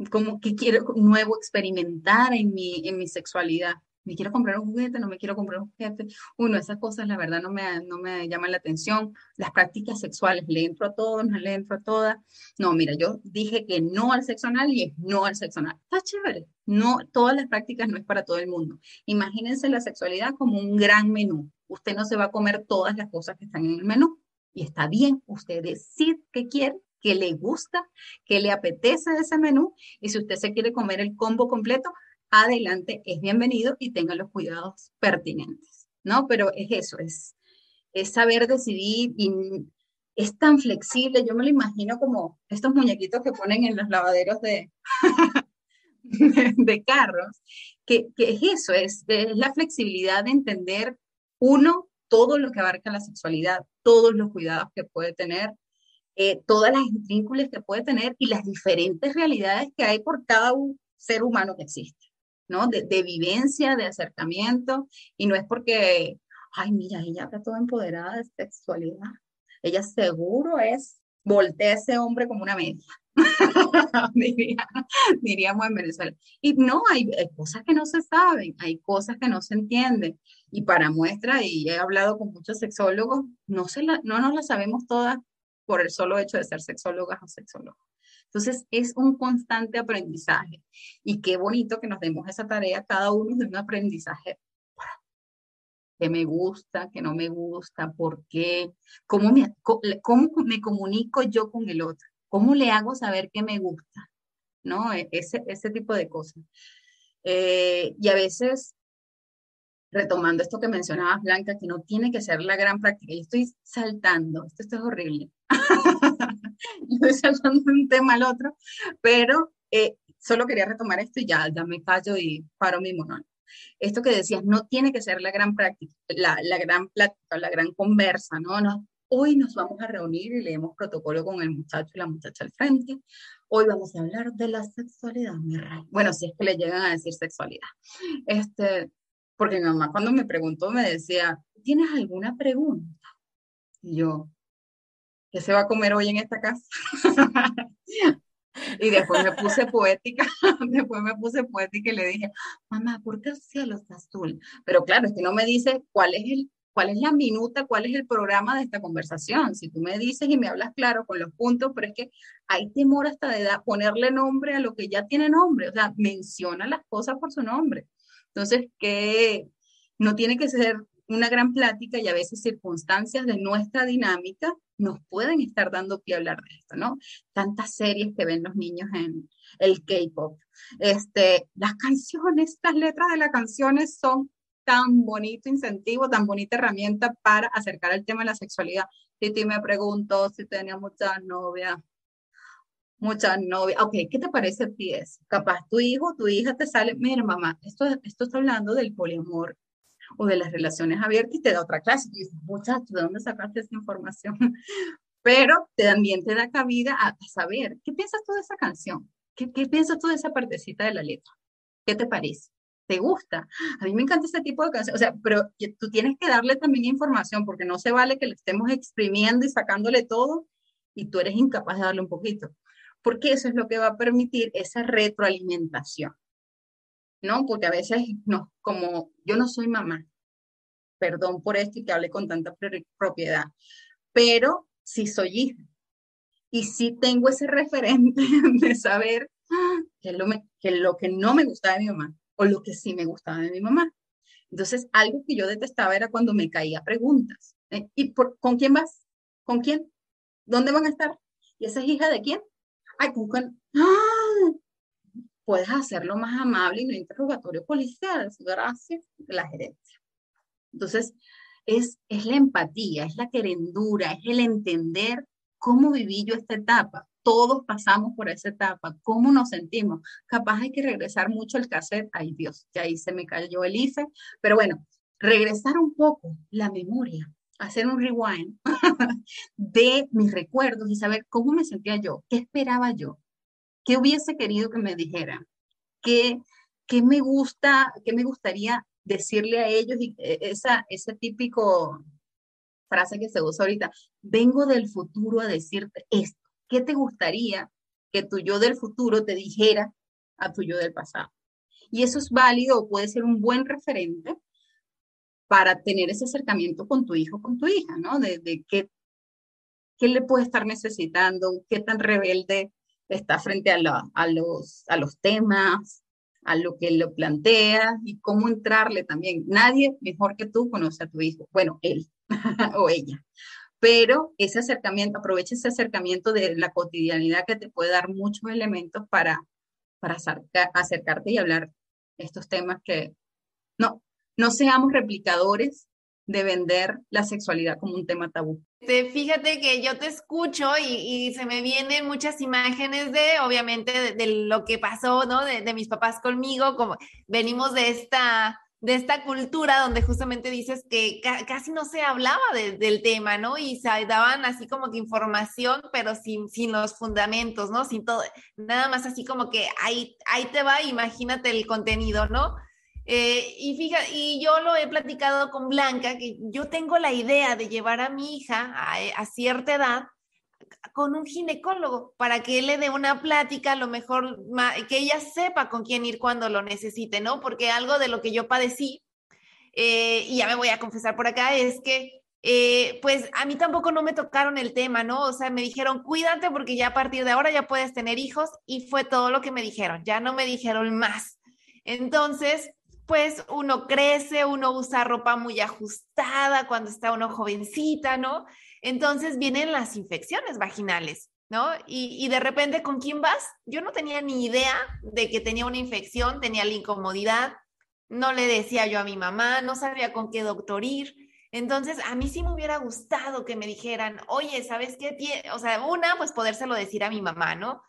D: cómo, qué quiero nuevo experimentar en mi, en mi sexualidad me quiero comprar un juguete, no me quiero comprar un juguete. Uno, esas cosas la verdad no me, no me llaman la atención. Las prácticas sexuales, ¿le entro a todo, no le entro a todas? No, mira, yo dije que no al sexo anal y es no al sexo anal. Está chévere. No, todas las prácticas no es para todo el mundo. Imagínense la sexualidad como un gran menú. Usted no se va a comer todas las cosas que están en el menú. Y está bien, usted decide qué quiere qué le gusta, qué le apetece ese menú. Y si usted se quiere comer el combo completo, adelante, es bienvenido y tenga los cuidados pertinentes, ¿no? Pero es eso, es, es saber decidir es tan flexible, yo me lo imagino como estos muñequitos que ponen en los lavaderos de, de, carros, que, que, es eso, es, la flexibilidad de entender, uno, todo lo que abarca la sexualidad, todos los cuidados que puede tener, eh, todas las intrínculas que puede tener y las diferentes realidades que hay por cada ser humano que existe. ¿No? De, vivencia, de acercamiento, y no es porque, ay, mira, ella está toda empoderada de sexualidad. Ella seguro es, voltea a ese hombre como una media. diríamos en Venezuela. Y no, hay, cosas que no se saben, hay cosas que no se entienden. Y para muestra, y he hablado con muchos sexólogos, no, se la, no nos las sabemos todas por el solo hecho de ser sexólogas o sexólogos. Entonces, es un constante aprendizaje. Y qué bonito que nos demos esa tarea cada uno de un aprendizaje. ¿Qué me gusta, qué no me gusta, por qué? ¿Cómo me, cómo me comunico yo con el otro? ¿Cómo le hago saber que me gusta? ¿No? E, ese, ese tipo de cosas. Eh, y a veces retomando esto que mencionabas, Blanca, que no tiene que ser la gran práctica. Yo estoy saltando, esto, esto es horrible. estoy saltando de un tema al otro, pero eh, solo quería retomar esto y ya, ya me callo y paro mi monólogo. Esto que decías, no tiene que ser la gran práctica, la, gran plática, la gran conversa, ¿no? no Hoy nos vamos a reunir y leemos protocolo con el muchacho y la muchacha al frente. Hoy vamos a hablar de la sexualidad. Bueno, si es que le llegan a decir sexualidad. Este, porque mi mamá cuando me preguntó me decía, ¿tienes alguna pregunta? Y yo, ¿qué se va a comer hoy en esta casa? y después me puse poética, después me puse poética y le dije, mamá, ¿por qué el cielo está azul? Pero claro, es que no me dice cuál es el cuál es la minuta, cuál es el programa de esta conversación. Si tú me dices y me hablas claro con los puntos, pero es que hay temor hasta de ponerle nombre a lo que ya tiene nombre, o sea, menciona las cosas por su nombre. Entonces, que no tiene que ser una gran plática y a veces circunstancias de nuestra dinámica nos pueden estar dando pie a hablar de esto, ¿no? Tantas series que ven los niños en el K-pop. Este, las canciones, las letras de las canciones son tan bonito incentivo, tan bonita herramienta para acercar el tema de la sexualidad. Titi me preguntó si tenía muchas novias. Muchas novias. Ok, ¿qué te parece a ti eso? Capaz tu hijo, tu hija te sale, mira mamá, esto, esto está hablando del poliamor o de las relaciones abiertas y te da otra clase. Y dices, muchacho, ¿de dónde sacaste esa información? Pero también te da cabida a, saber, ¿qué piensas tú de esa canción? ¿Qué, ¿Qué piensas tú de esa partecita de la letra? ¿Qué te parece? ¿Te gusta? A mí me encanta ese tipo de canción. O sea, pero tú tienes que darle también información porque no se vale que le estemos exprimiendo y sacándole todo y tú eres incapaz de darle un poquito. Porque eso es lo que va a permitir esa retroalimentación. ¿No? Porque a veces, no, como yo no soy mamá, perdón por esto y que hable con tanta propiedad, pero sí soy hija. Y sí tengo ese referente de saber qué es lo, que, lo que no me gustaba de mi mamá o lo que sí me gustaba de mi mamá. Entonces, algo que yo detestaba era cuando me caía preguntas. ¿eh? ¿Y por, con quién vas? ¿Con quién? ¿Dónde van a estar? ¿Y esa es hija de quién? Ay, ¿con? ¡Ah! Puedes hacerlo más amable y no interrogatorio policial. Gracias, la gerencia. Entonces, es, es la empatía, es la querendura, es el entender cómo viví yo esta etapa. Todos pasamos por esa etapa, cómo nos sentimos. Capaz hay que regresar mucho el cassette. Ay Dios, que ahí se me cayó el IFE. Pero bueno, regresar un poco la memoria, hacer un rewind de mis recuerdos y saber cómo me sentía yo, qué esperaba yo, ¿Qué hubiese querido que me dijera? ¿Qué, qué me gusta, qué me gustaría decirle a ellos? Y eh, esa, ese típico frase que se usa ahorita, vengo del futuro a decirte esto. ¿Qué te gustaría que tu yo del futuro te dijera a tu yo del pasado? Y eso es válido o puede ser un buen referente para tener ese acercamiento con tu hijo, con tu hija, ¿no? De, de qué, qué le puede estar necesitando, qué tan rebelde está frente a, a, los, a los temas, a lo que lo plantea y cómo entrarle también. Nadie mejor que tú conoce a tu hijo, bueno, él o ella. Pero ese acercamiento, aprovecha ese acercamiento de la cotidianidad que te puede dar muchos elementos para, para acercarte y hablar estos temas que no, no seamos replicadores de vender la sexualidad como un tema tabú.
C: Fíjate que yo te escucho y, se me vienen muchas imágenes de, obviamente, de, lo que pasó, ¿no? De, mis papás conmigo, como venimos de esta, de esta cultura donde justamente dices que casi no se hablaba del tema, ¿no? Y se daban así como que información, pero sin, sin los fundamentos, ¿no? Sin todo, nada más así como que ahí, ahí te va, imagínate el contenido, ¿no? Eh, y fíjate, y yo lo he platicado con Blanca, que yo tengo la idea de llevar a mi hija a, cierta edad con un ginecólogo para que él le dé una plática, a lo mejor que ella sepa con quién ir cuando lo necesite, ¿no? Porque algo de lo que yo padecí, eh, y ya me voy a confesar por acá, es que eh, pues a mí tampoco no me tocaron el tema, ¿no? O sea, me dijeron, cuídate porque ya a partir de ahora ya puedes tener hijos y fue todo lo que me dijeron, ya no me dijeron más. Entonces, pues uno crece, uno usa ropa muy ajustada cuando está uno jovencita, ¿no? Entonces vienen las infecciones vaginales, ¿no? Y, de repente, ¿con quién vas? Yo no tenía ni idea de que tenía una infección, tenía la incomodidad, no le decía yo a mi mamá, no sabía con qué doctor ir. Entonces, a mí sí me hubiera gustado que me dijeran, oye, ¿sabes qué? O sea, una, pues podérselo decir a mi mamá, ¿no?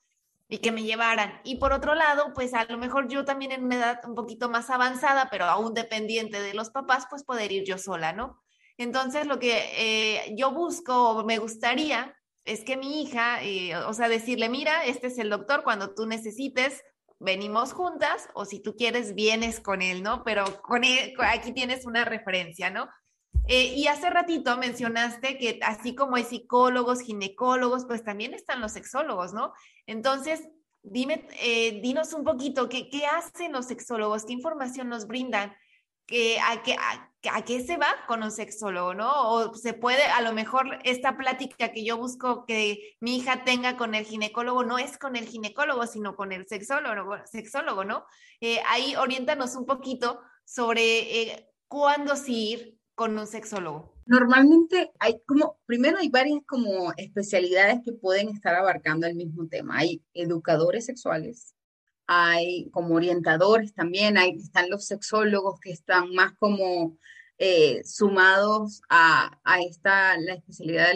C: Y que me llevaran. Y por otro lado, pues a lo mejor yo también en una edad un poquito más avanzada, pero aún dependiente de los papás, pues poder ir yo sola, ¿no? Entonces, lo que eh, yo busco o me gustaría es que mi hija, eh, o sea, decirle, mira, este es el doctor, cuando tú necesites, venimos juntas, o si tú quieres, vienes con él, ¿no? Pero él, aquí tienes una referencia, ¿no? Eh, y hace ratito mencionaste que así como hay psicólogos, ginecólogos, pues también están los sexólogos, ¿no? Entonces, dime, eh, dinos un poquito, ¿qué, ¿qué, hacen los sexólogos? ¿Qué información nos brindan? ¿Qué, a, qué, a, qué se va con un sexólogo, no? O se puede, a lo mejor esta plática que yo busco que mi hija tenga con el ginecólogo no es con el ginecólogo, sino con el sexólogo, sexólogo ¿no? Eh, ahí oriéntanos un poquito sobre cuándo sí ir, con un sexólogo?
D: Normalmente hay como, primero hay varias como especialidades que pueden estar abarcando el mismo tema. Hay educadores sexuales, hay como orientadores también, hay, están los sexólogos que están más como eh, sumados a, a, esta, la especialidad,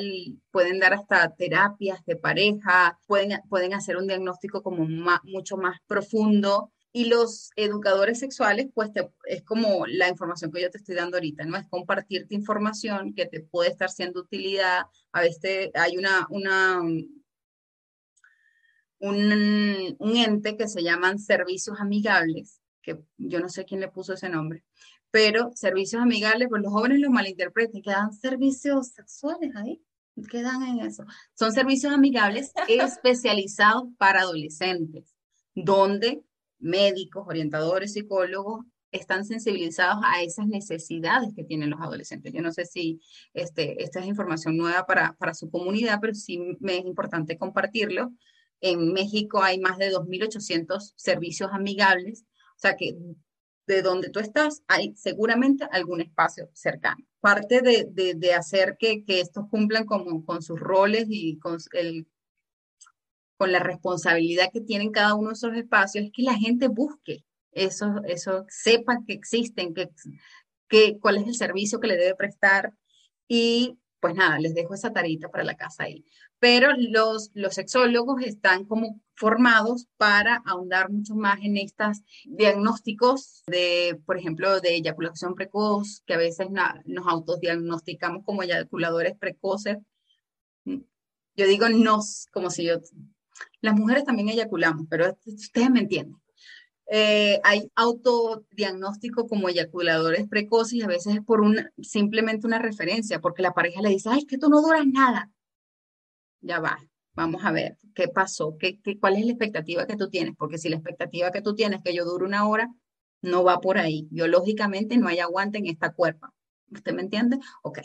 D: pueden dar hasta terapias de pareja, pueden, pueden hacer un diagnóstico como mucho más profundo. Y los educadores sexuales, pues es como la información que yo te estoy dando ahorita, ¿no? Es compartirte información que te puede estar siendo utilidad. A veces hay una, una, un, un ente que se llaman servicios amigables, que yo no sé quién le puso ese nombre, pero servicios amigables, pues los jóvenes los malinterpretan, quedan servicios sexuales ahí, quedan en eso. Son servicios amigables especializados para adolescentes, donde médicos, orientadores, psicólogos están sensibilizados a esas necesidades que tienen los adolescentes. Yo no sé si este, esta es información nueva para, para su comunidad, pero sí me es importante compartirlo. En México hay más de 2.800 servicios amigables, o sea que de donde tú estás hay seguramente algún espacio cercano. Parte de, de, hacer que, que, estos cumplan con, con sus roles y con, el, con la responsabilidad que tienen cada uno de esos espacios es que la gente busque eso, eso sepa que existen, que, que, cuál es el servicio que le debe prestar y pues nada, les dejo esa tarita para la casa ahí. Pero los, los sexólogos están como formados para ahondar mucho más en estos diagnósticos de, por ejemplo, de eyaculación precoz, que a veces nos autodiagnosticamos como eyaculadores precoces. Yo digo nos, como si yo... Las mujeres también eyaculamos, pero ustedes me entienden. Eh, hay autodiagnóstico como eyaculadores precoces y a veces es por una, simplemente una referencia, porque la pareja le dice, ay, es que tú no duras nada. Ya va, vamos a ver qué pasó, ¿Qué, qué, cuál es la expectativa que tú tienes, porque si la expectativa que tú tienes es que yo dure una hora, no va por ahí. Biológicamente no hay aguante en esta cuerpa. ¿Usted me entiende? Ok.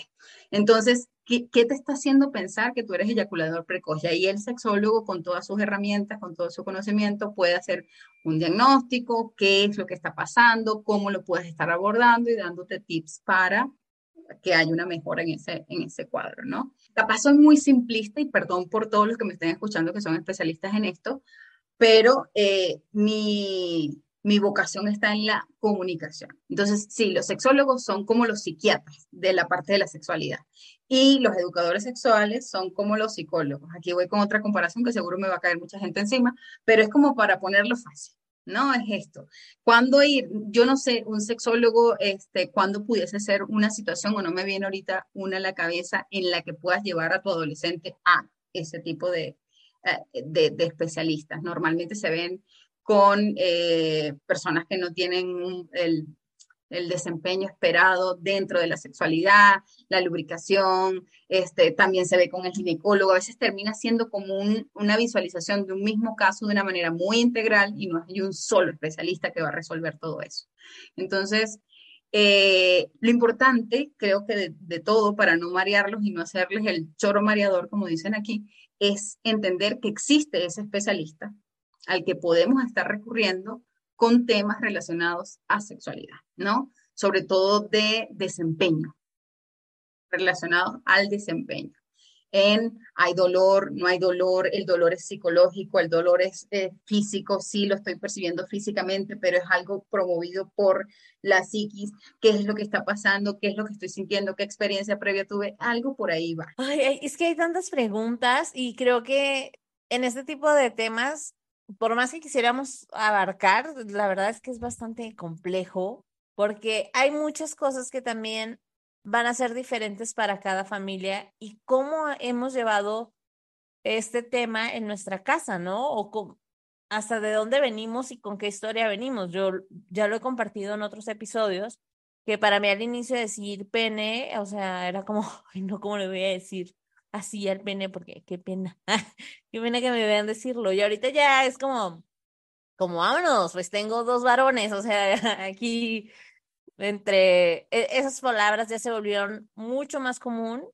D: Entonces, ¿qué, ¿qué, te está haciendo pensar que tú eres eyaculador precoz? Y ahí el sexólogo, con todas sus herramientas, con todo su conocimiento, puede hacer un diagnóstico, qué es lo que está pasando, cómo lo puedes estar abordando y dándote tips para que haya una mejora en ese, en ese cuadro, ¿no? Capaz soy muy simplista y perdón por todos los que me estén escuchando que son especialistas en esto, pero eh, mi, mi vocación está en la comunicación. Entonces, sí, los sexólogos son como los psiquiatras de la parte de la sexualidad y los educadores sexuales son como los psicólogos. Aquí voy con otra comparación que seguro me va a caer mucha gente encima, pero es como para ponerlo fácil. No es esto. Cuando ir, yo no sé, un sexólogo, este, cuando pudiese ser una situación, o no me viene ahorita una a la cabeza, en la que puedas llevar a tu adolescente a ese tipo de, eh, de especialistas. Normalmente se ven con eh, personas que no tienen el, el, desempeño esperado dentro de la sexualidad, la lubricación, este, también se ve con el ginecólogo, a veces termina siendo como una visualización de un mismo caso de una manera muy integral y no hay un solo especialista que va a resolver todo eso. Entonces, eh, lo importante, creo que de, de, todo, para no marearlos y no hacerles el choro mareador, como dicen aquí, es entender que existe ese especialista, al que podemos estar recurriendo con temas relacionados a sexualidad, ¿no? Sobre todo de desempeño, relacionados al desempeño. En hay dolor, no hay dolor, el dolor es psicológico, el dolor es eh, físico, sí lo estoy percibiendo físicamente, pero es algo promovido por la psiquis, qué es lo que está pasando, qué es lo que estoy sintiendo, qué experiencia previa tuve, algo por ahí va.
B: Es que hay tantas preguntas y creo que en este tipo de temas por más que quisiéramos abarcar, la verdad es que es bastante complejo porque hay muchas cosas que también van a ser diferentes para cada familia y cómo hemos llevado este tema en nuestra casa, ¿no? O hasta de dónde venimos y con qué historia venimos. Yo ya lo he compartido en otros episodios, que para mí al inicio decir pene, o sea, era como, no, ¿cómo le voy a decir? Así al pene, porque qué pena, qué pena que me vean decirlo. Y ahorita ya es como, como vámonos, pues tengo dos varones, o sea, aquí entre e, esas palabras ya se volvieron mucho más común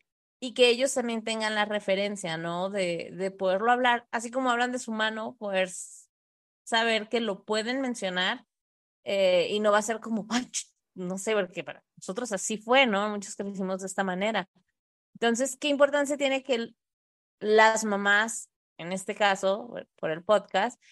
B: y que ellos también tengan la referencia, ¿no? De, de poderlo hablar, así como hablan de su mano, poder saber que lo pueden mencionar eh, y no va a ser como, no sé, porque para nosotros así fue, ¿no? Muchos crecimos de esta manera. Entonces, ¿qué importancia tiene que las mamás, en este caso, por el podcast,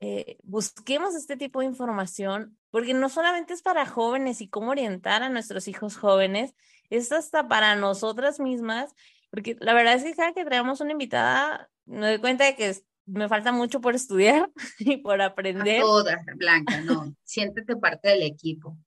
B: eh, busquemos este tipo de información, porque no solamente es para jóvenes y cómo orientar a nuestros hijos jóvenes, es hasta para nosotras mismas, porque la verdad es que cada que traemos una invitada, me doy cuenta de que me falta mucho por estudiar y por aprender.
D: A todas, Blanca, no, siéntete parte del equipo.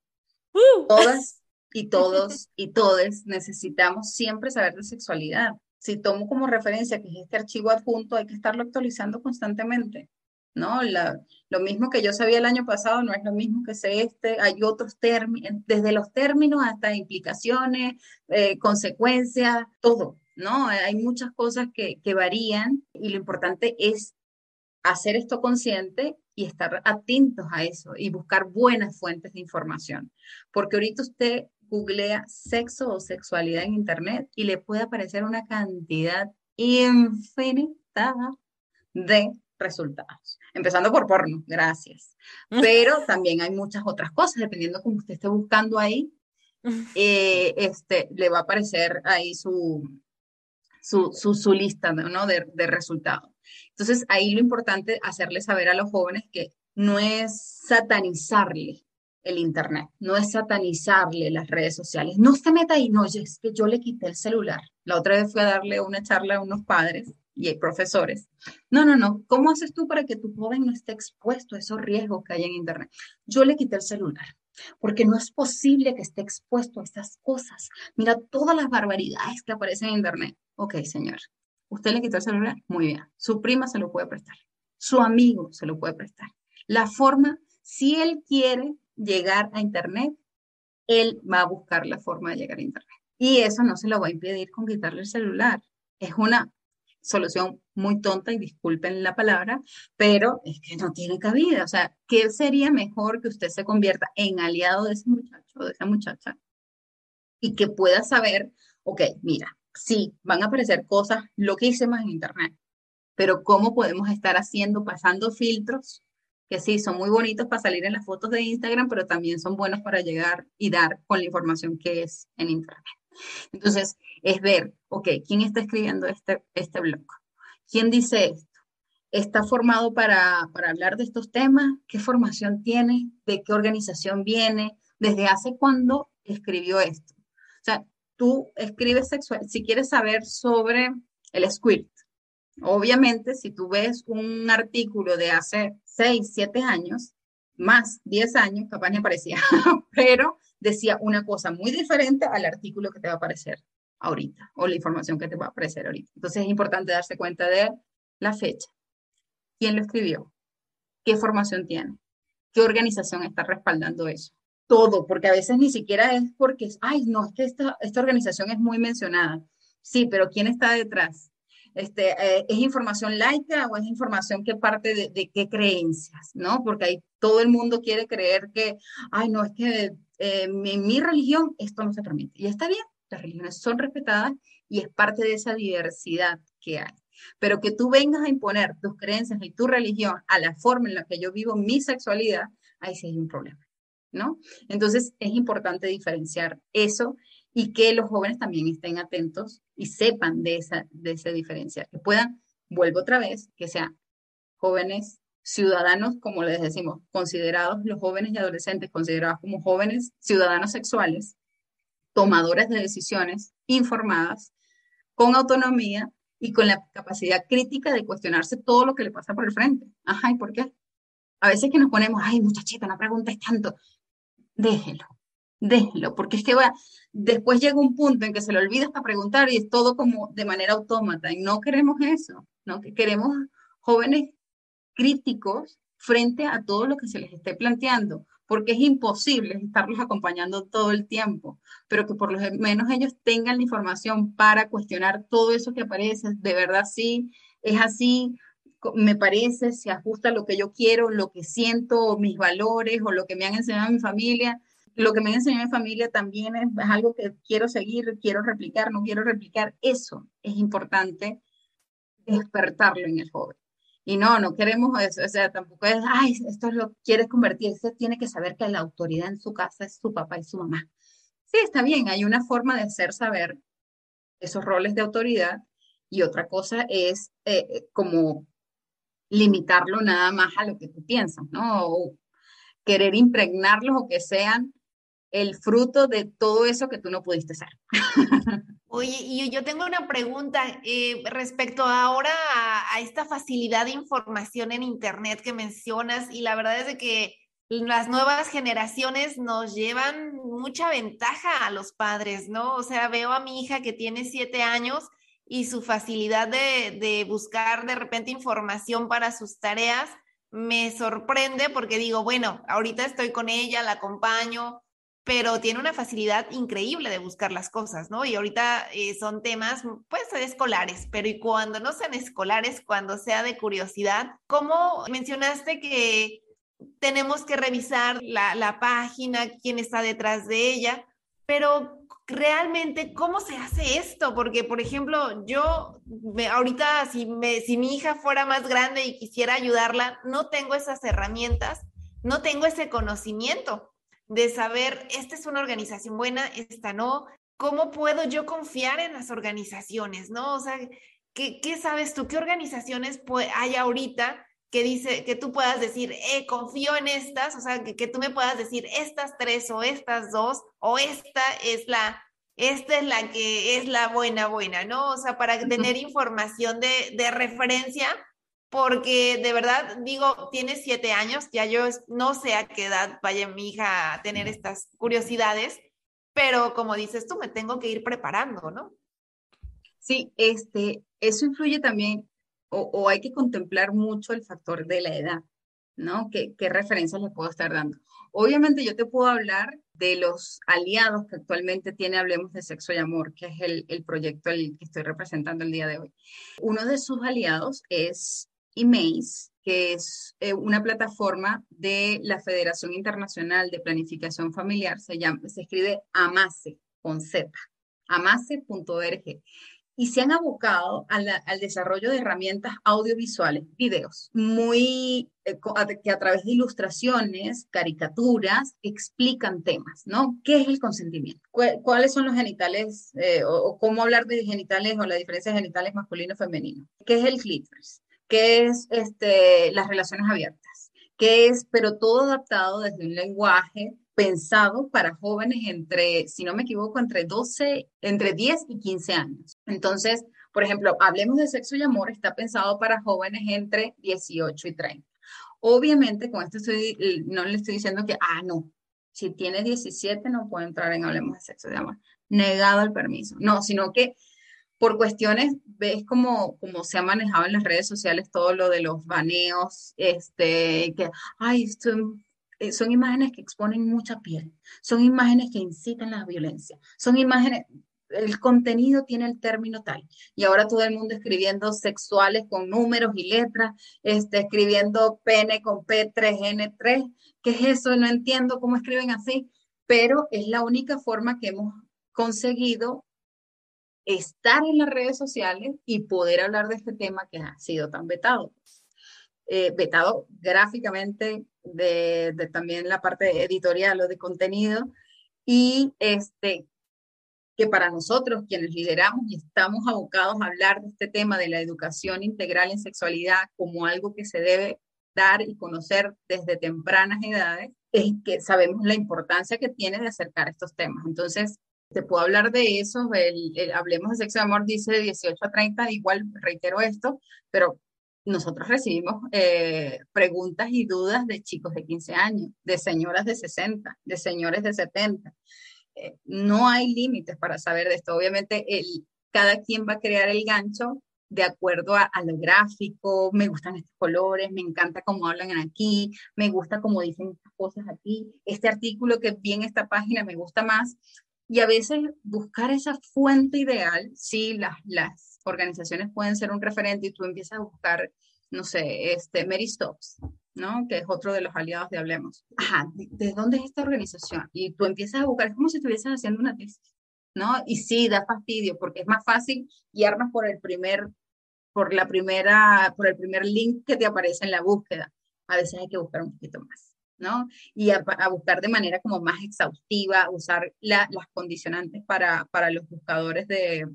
D: Uh. Todas y todos y todes necesitamos siempre saber de sexualidad. Si tomo como referencia que es este archivo adjunto, hay que estarlo actualizando constantemente. ¿no? La, lo mismo que yo sabía el año pasado no es lo mismo que sé este, hay otros términos, desde los términos hasta implicaciones, eh, consecuencias, todo, ¿no? Hay muchas cosas que, que varían y lo importante es hacer esto consciente y estar atentos a eso y buscar buenas fuentes de información. Porque ahorita usted googlea sexo o sexualidad en Internet y le puede aparecer una cantidad infinita de resultados. Empezando por porno, gracias. Pero también hay muchas otras cosas, dependiendo como usted esté buscando ahí, eh, este, le va a aparecer ahí su, su, su, lista ¿no? de, de resultados. Entonces, ahí lo importante es hacerle saber a los jóvenes que no es satanizarle el Internet, no es satanizarle las redes sociales. No se meta ahí, no, es que yo le quité el celular. La otra vez fui a darle una charla a unos padres y hay profesores. No, no, no. ¿Cómo haces tú para que tu joven no esté expuesto a esos riesgos que hay en Internet? Yo le quité el celular porque no es posible que esté expuesto a estas cosas. Mira todas las barbaridades que aparecen en Internet. Ok, señor. ¿Usted le quitó el celular? Muy bien. Su prima se lo puede prestar. Su amigo se lo puede prestar. La forma, si él quiere llegar a Internet, él va a buscar la forma de llegar a Internet. Y eso no se lo va a impedir con quitarle el celular. Es una solución muy tonta y disculpen la palabra, pero es que no tiene cabida. O sea, ¿qué sería mejor que usted se convierta en aliado de ese muchacho o de esa muchacha y que pueda saber, ok, mira, sí, van a aparecer cosas lo que hice más en Internet, pero ¿cómo podemos estar haciendo, pasando filtros que sí, son muy bonitos para salir en las fotos de Instagram, pero también son buenos para llegar y dar con la información que es en Internet? Entonces, es ver, ok, ¿quién está escribiendo este, este blog? ¿Quién dice esto? ¿Está formado para, para hablar de estos temas? ¿Qué formación tiene? ¿De qué organización viene? ¿Desde hace cuándo escribió esto? O sea, tú escribes sexual, si quieres saber sobre el squirt, obviamente si tú ves un artículo de hace 6, 7 años, más 10 años, capaz ni aparecía, pero decía una cosa muy diferente al artículo que te va a aparecer ahorita o la información que te va a aparecer ahorita. Entonces es importante darse cuenta de la fecha, quién lo escribió, qué formación tiene, qué organización está respaldando eso. Todo, porque a veces ni siquiera es porque, ay, no, es que esta, esta organización es muy mencionada. Sí, pero ¿quién está detrás? Este, eh, ¿Es información laica o es información que parte de, qué creencias? ¿no? Porque ahí todo el mundo quiere creer que, ay, no, es que eh, en mi religión esto no se permite. Y está bien, las religiones son respetadas y es parte de esa diversidad que hay. Pero que tú vengas a imponer tus creencias y tu religión a la forma en la que yo vivo mi sexualidad, ahí sí hay un problema, ¿no? Entonces es importante diferenciar eso y que los jóvenes también estén atentos y sepan de esa, de esa diferencia, que puedan, vuelvo otra vez, que sean jóvenes ciudadanos, como les decimos, considerados los jóvenes y adolescentes, considerados como jóvenes ciudadanos sexuales, tomadores de decisiones informadas, con autonomía y con la capacidad crítica de cuestionarse todo lo que le pasa por el frente. Ajá, ¿y por qué? A veces que nos ponemos, ay, muchachita, no preguntes tanto. Déjelo, déjelo, porque es que va, después llega un punto en que se le olvida hasta preguntar y es todo como de manera autómata y no queremos eso, ¿no? Que queremos jóvenes críticos frente a todo lo que se les esté planteando, porque es imposible estarlos acompañando todo el tiempo, pero que por lo menos ellos tengan la información para cuestionar todo eso que aparece, de verdad sí, es así, me parece, se ajusta a lo que yo quiero, lo que siento, mis valores o lo que me han enseñado mi familia. Lo que me enseñado mi familia también es, es algo que quiero seguir, quiero replicar, no quiero replicar. Eso es importante despertarlo en el joven Y no, no queremos eso, o sea, tampoco es, ay, esto lo quieres convertir, usted tiene que saber que la autoridad en su casa es su papá y su mamá. Sí, está bien, hay una forma de hacer saber esos roles de autoridad y otra cosa es eh, eh, como limitarlo nada más a lo que tú piensas, ¿no? O querer impregnarlos o que sean el fruto de todo eso que tú no pudiste ser.
C: Oye, y yo tengo una pregunta eh, respecto ahora a, esta facilidad de información en Internet que mencionas y la verdad es de que las nuevas generaciones nos llevan mucha ventaja a los padres, ¿no? O sea, veo a mi hija que tiene siete años y su facilidad de, de buscar de repente información para sus tareas me sorprende porque digo, bueno, ahorita estoy con ella, la acompaño, pero tiene una facilidad increíble de buscar las cosas, ¿no? Y ahorita eh, son temas, pues, escolares, pero y cuando no sean escolares, cuando sea de curiosidad, ¿cómo mencionaste que tenemos que revisar la, página, quién está detrás de ella, pero realmente cómo se hace esto, porque por ejemplo, yo ahorita si, me, si mi hija fuera más grande y quisiera ayudarla, no tengo esas herramientas, no tengo ese conocimiento de saber, esta es una organización buena, esta no, ¿cómo puedo yo confiar en las organizaciones, no? O sea, ¿qué, qué sabes tú? ¿Qué organizaciones hay ahorita que dice, que tú puedas decir, eh, confío en estas, o sea, que, que, tú me puedas decir estas tres o estas dos, o esta es la, esta es la que es la buena, buena, ¿no? O sea, para tener información de, de referencia, porque de verdad, digo, tiene siete años, ya yo no sé a qué edad vaya mi hija a tener estas curiosidades, pero como dices tú, me tengo que ir preparando, ¿no?
D: Sí, este, eso influye también o, hay que contemplar mucho el factor de la edad, ¿no? ¿Qué, ¿Qué, referencias le puedo estar dando? Obviamente yo te puedo hablar de los aliados que actualmente tiene Hablemos de Sexo y Amor, que es el, el proyecto el que estoy representando el día de hoy. Uno de sus aliados es IMACE, que es eh, una plataforma de la Federación Internacional de Planificación Familiar, se, llama, se escribe AMACE, con Z, amace.org y se han abocado al desarrollo de herramientas audiovisuales, videos, muy, eh, que a través de ilustraciones, caricaturas, explican temas, ¿no? ¿Qué es el consentimiento? ¿Cuáles son los genitales, eh, o, cómo hablar de genitales o la diferencia de genitales masculino y femenino? ¿Qué es el clítoris? ¿Qué es este, las relaciones abiertas? ¿Qué es, pero todo adaptado desde un lenguaje pensado para jóvenes entre, si no me equivoco, entre 12, entre 10 y 15 años. Entonces, por ejemplo, hablemos de sexo y amor, está pensado para jóvenes entre 18 y 30. Obviamente, con esto no le estoy diciendo que, ah, no, si tiene 17 no puede entrar en Hablemos de Sexo y Amor. Negado el permiso. No, sino que por cuestiones, ves cómo, cómo se ha manejado en las redes sociales todo lo de los baneos, este, que, ay, esto eh, son imágenes que exponen mucha piel, son imágenes que incitan la violencia, son imágenes, el contenido tiene el término tal. Y ahora todo el mundo escribiendo sexuales con números y letras, este, escribiendo pene con P3N3. ¿Qué es eso? No entiendo cómo escriben así, pero es la única forma que hemos conseguido estar en las redes sociales y poder hablar de este tema que ha sido tan vetado. Eh, vetado gráficamente, de, también la parte editorial o de contenido, y este, que para nosotros, quienes lideramos y estamos abocados a hablar de este tema de la educación integral en sexualidad como algo que se debe dar y conocer desde tempranas edades, es que sabemos la importancia que tiene de acercar estos temas. Entonces, te puedo hablar de eso, el, Hablemos de Sexo y Amor dice de 18 a 30, igual reitero esto, pero nosotros recibimos eh, preguntas y dudas de chicos de 15 años, de señoras de 60, de señores de 70. Eh, no hay límites para saber de esto. Obviamente, el, cada quien va a crear el gancho de acuerdo a, a, lo gráfico, me gustan estos colores, me encanta cómo hablan aquí, me gusta cómo dicen estas cosas aquí, este artículo que vi en esta página me gusta más. Y a veces buscar esa fuente ideal, sí, las, las organizaciones pueden ser un referente y tú empiezas a buscar, no sé, este, Mary Stopes, ¿no? Que es otro de los aliados de Hablemos. Ajá, ¿de, dónde es esta organización? Y tú empiezas a buscar, es como si estuvieses haciendo una tesis, ¿no? Y sí, da fastidio, porque es más fácil guiarnos por el primer por la primera, por el primer link que te aparece en la búsqueda. A veces hay que buscar un poquito más, ¿no? Y a, buscar de manera como más exhaustiva, usar las condicionantes para, para los buscadores de,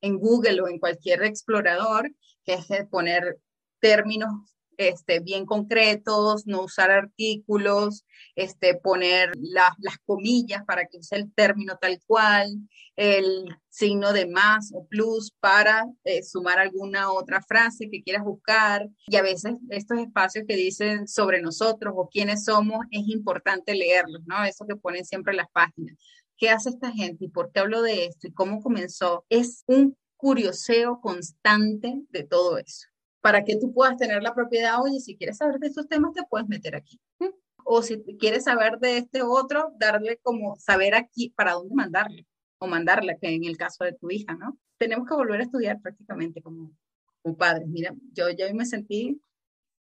D: en Google o en cualquier explorador, que es poner términos este, bien concretos, no usar artículos, este, poner las comillas para que use el término tal cual, el signo de más o plus para eh, sumar alguna otra frase que quieras buscar. Y a veces estos espacios que dicen sobre nosotros o quiénes somos, es importante leerlos, ¿no? Eso que ponen siempre en las páginas. ¿Qué hace esta gente y por qué hablo de esto y cómo comenzó? Es un curioseo constante de todo eso para que tú puedas tener la propiedad, oye, si quieres saber de estos temas, te puedes meter aquí. O si quieres saber de este otro, darle como saber aquí para dónde mandarle o mandarla, que en el caso de tu hija, ¿no? Tenemos que volver a estudiar prácticamente como, como padres. Mira, yo ya me sentí,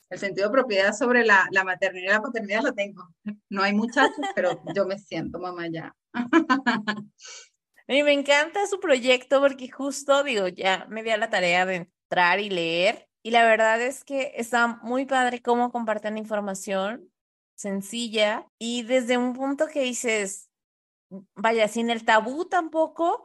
D: el sentido de propiedad sobre la, la maternidad y la paternidad lo tengo. No hay muchachos, pero yo me siento mamá ya.
B: Mí me encanta su proyecto porque justo, digo, ya me di a la tarea de entrar y leer y la verdad es que está muy padre cómo comparten información sencilla y desde un punto que dices, vaya, sin el tabú tampoco,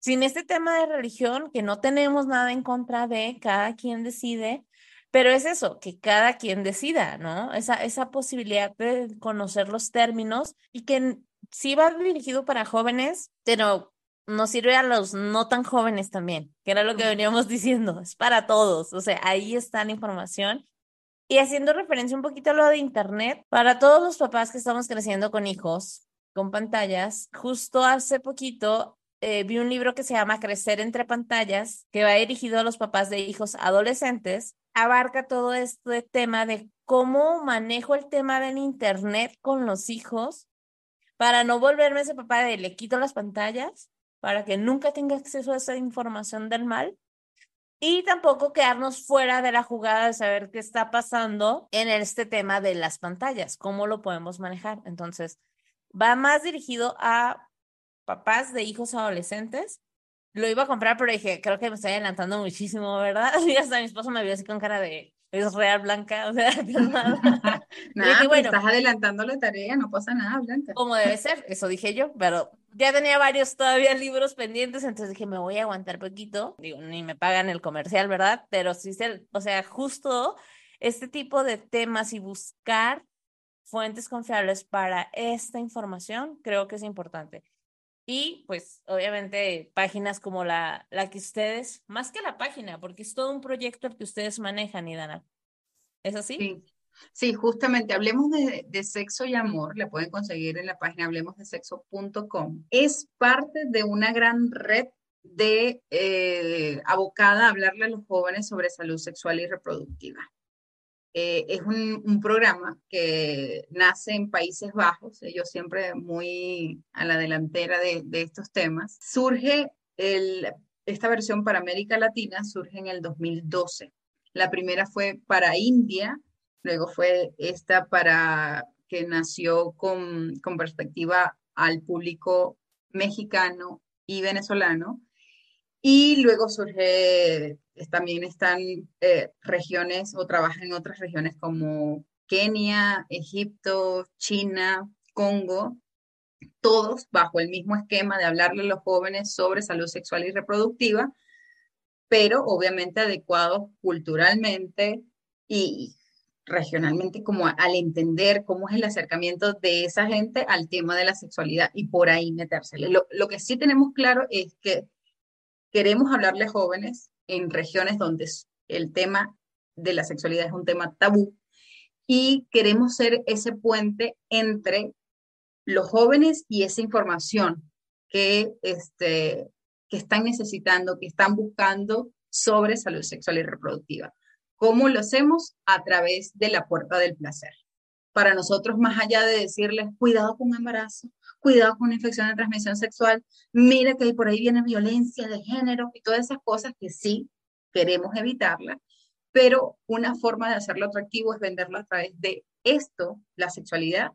B: sin este tema de religión, que no tenemos nada en contra de, cada quien decide, pero es eso, que cada quien decida, ¿no? Esa, esa posibilidad de conocer los términos y que sí va dirigido para jóvenes, pero nos sirve a los no tan jóvenes también, que era lo que veníamos diciendo, es para todos, o sea, ahí está la información. Y haciendo referencia un poquito a lo de Internet, para todos los papás que estamos creciendo con hijos, con pantallas, justo hace poquito eh, vi un libro que se llama Crecer entre pantallas, que va dirigido a los papás de hijos adolescentes, abarca todo este tema de cómo manejo el tema del Internet con los hijos para no volverme ese papá de le quito las pantallas para que nunca tenga acceso a esa información del mal y tampoco quedarnos fuera de la jugada de saber qué está pasando en este tema de las pantallas, cómo lo podemos manejar. Entonces, va más dirigido a papás de hijos adolescentes. Lo iba a comprar, pero dije, creo que me estoy adelantando muchísimo, ¿verdad? Y hasta mi esposo me vio así con cara de, es real, Blanca, o sea,
D: nada. nada, bueno, estás adelantando la tarea, no pasa nada, Blanca.
B: Como debe ser, eso dije yo, pero ya tenía varios todavía libros pendientes, entonces dije, me voy a aguantar poquito. Digo, ni me pagan el comercial, ¿verdad? Pero sí, o sea, justo este tipo de temas y buscar fuentes confiables para esta información, creo que es importante. Y pues obviamente páginas como la, la que ustedes, más que la página, porque es todo un proyecto el que ustedes manejan, Idana. ¿Es así?
D: Sí. Sí, justamente, hablemos de, sexo y amor, le pueden conseguir en la página hablemosdesexo.com. Es parte de una gran red de eh, abocada a hablarle a los jóvenes sobre salud sexual y reproductiva. Eh, es un, programa que nace en Países Bajos, ellos siempre muy a la delantera de, estos temas. Surge esta versión para América Latina, surge en el 2012. La primera fue para India Luego fue esta para que nació con perspectiva al público mexicano y venezolano. Y luego surge, también están eh, regiones o trabajan en otras regiones como Kenia, Egipto, China, Congo, todos bajo el mismo esquema de hablarle a los jóvenes sobre salud sexual y reproductiva, pero obviamente adecuados culturalmente y regionalmente como al entender cómo es el acercamiento de esa gente al tema de la sexualidad y por ahí metérsele. Lo, lo que sí tenemos claro es que queremos hablarle a jóvenes en regiones donde el tema de la sexualidad es un tema tabú y queremos ser ese puente entre los jóvenes y esa información que, este, que están necesitando, que están buscando sobre salud sexual y reproductiva. ¿Cómo lo hacemos? A través de la puerta del placer. Para nosotros, más allá de decirles, cuidado con un embarazo, cuidado con una infección de transmisión sexual, mire que por ahí viene violencia de género y todas esas cosas que sí queremos evitarlas, pero una forma de hacerlo atractivo es venderlo a través de esto, la sexualidad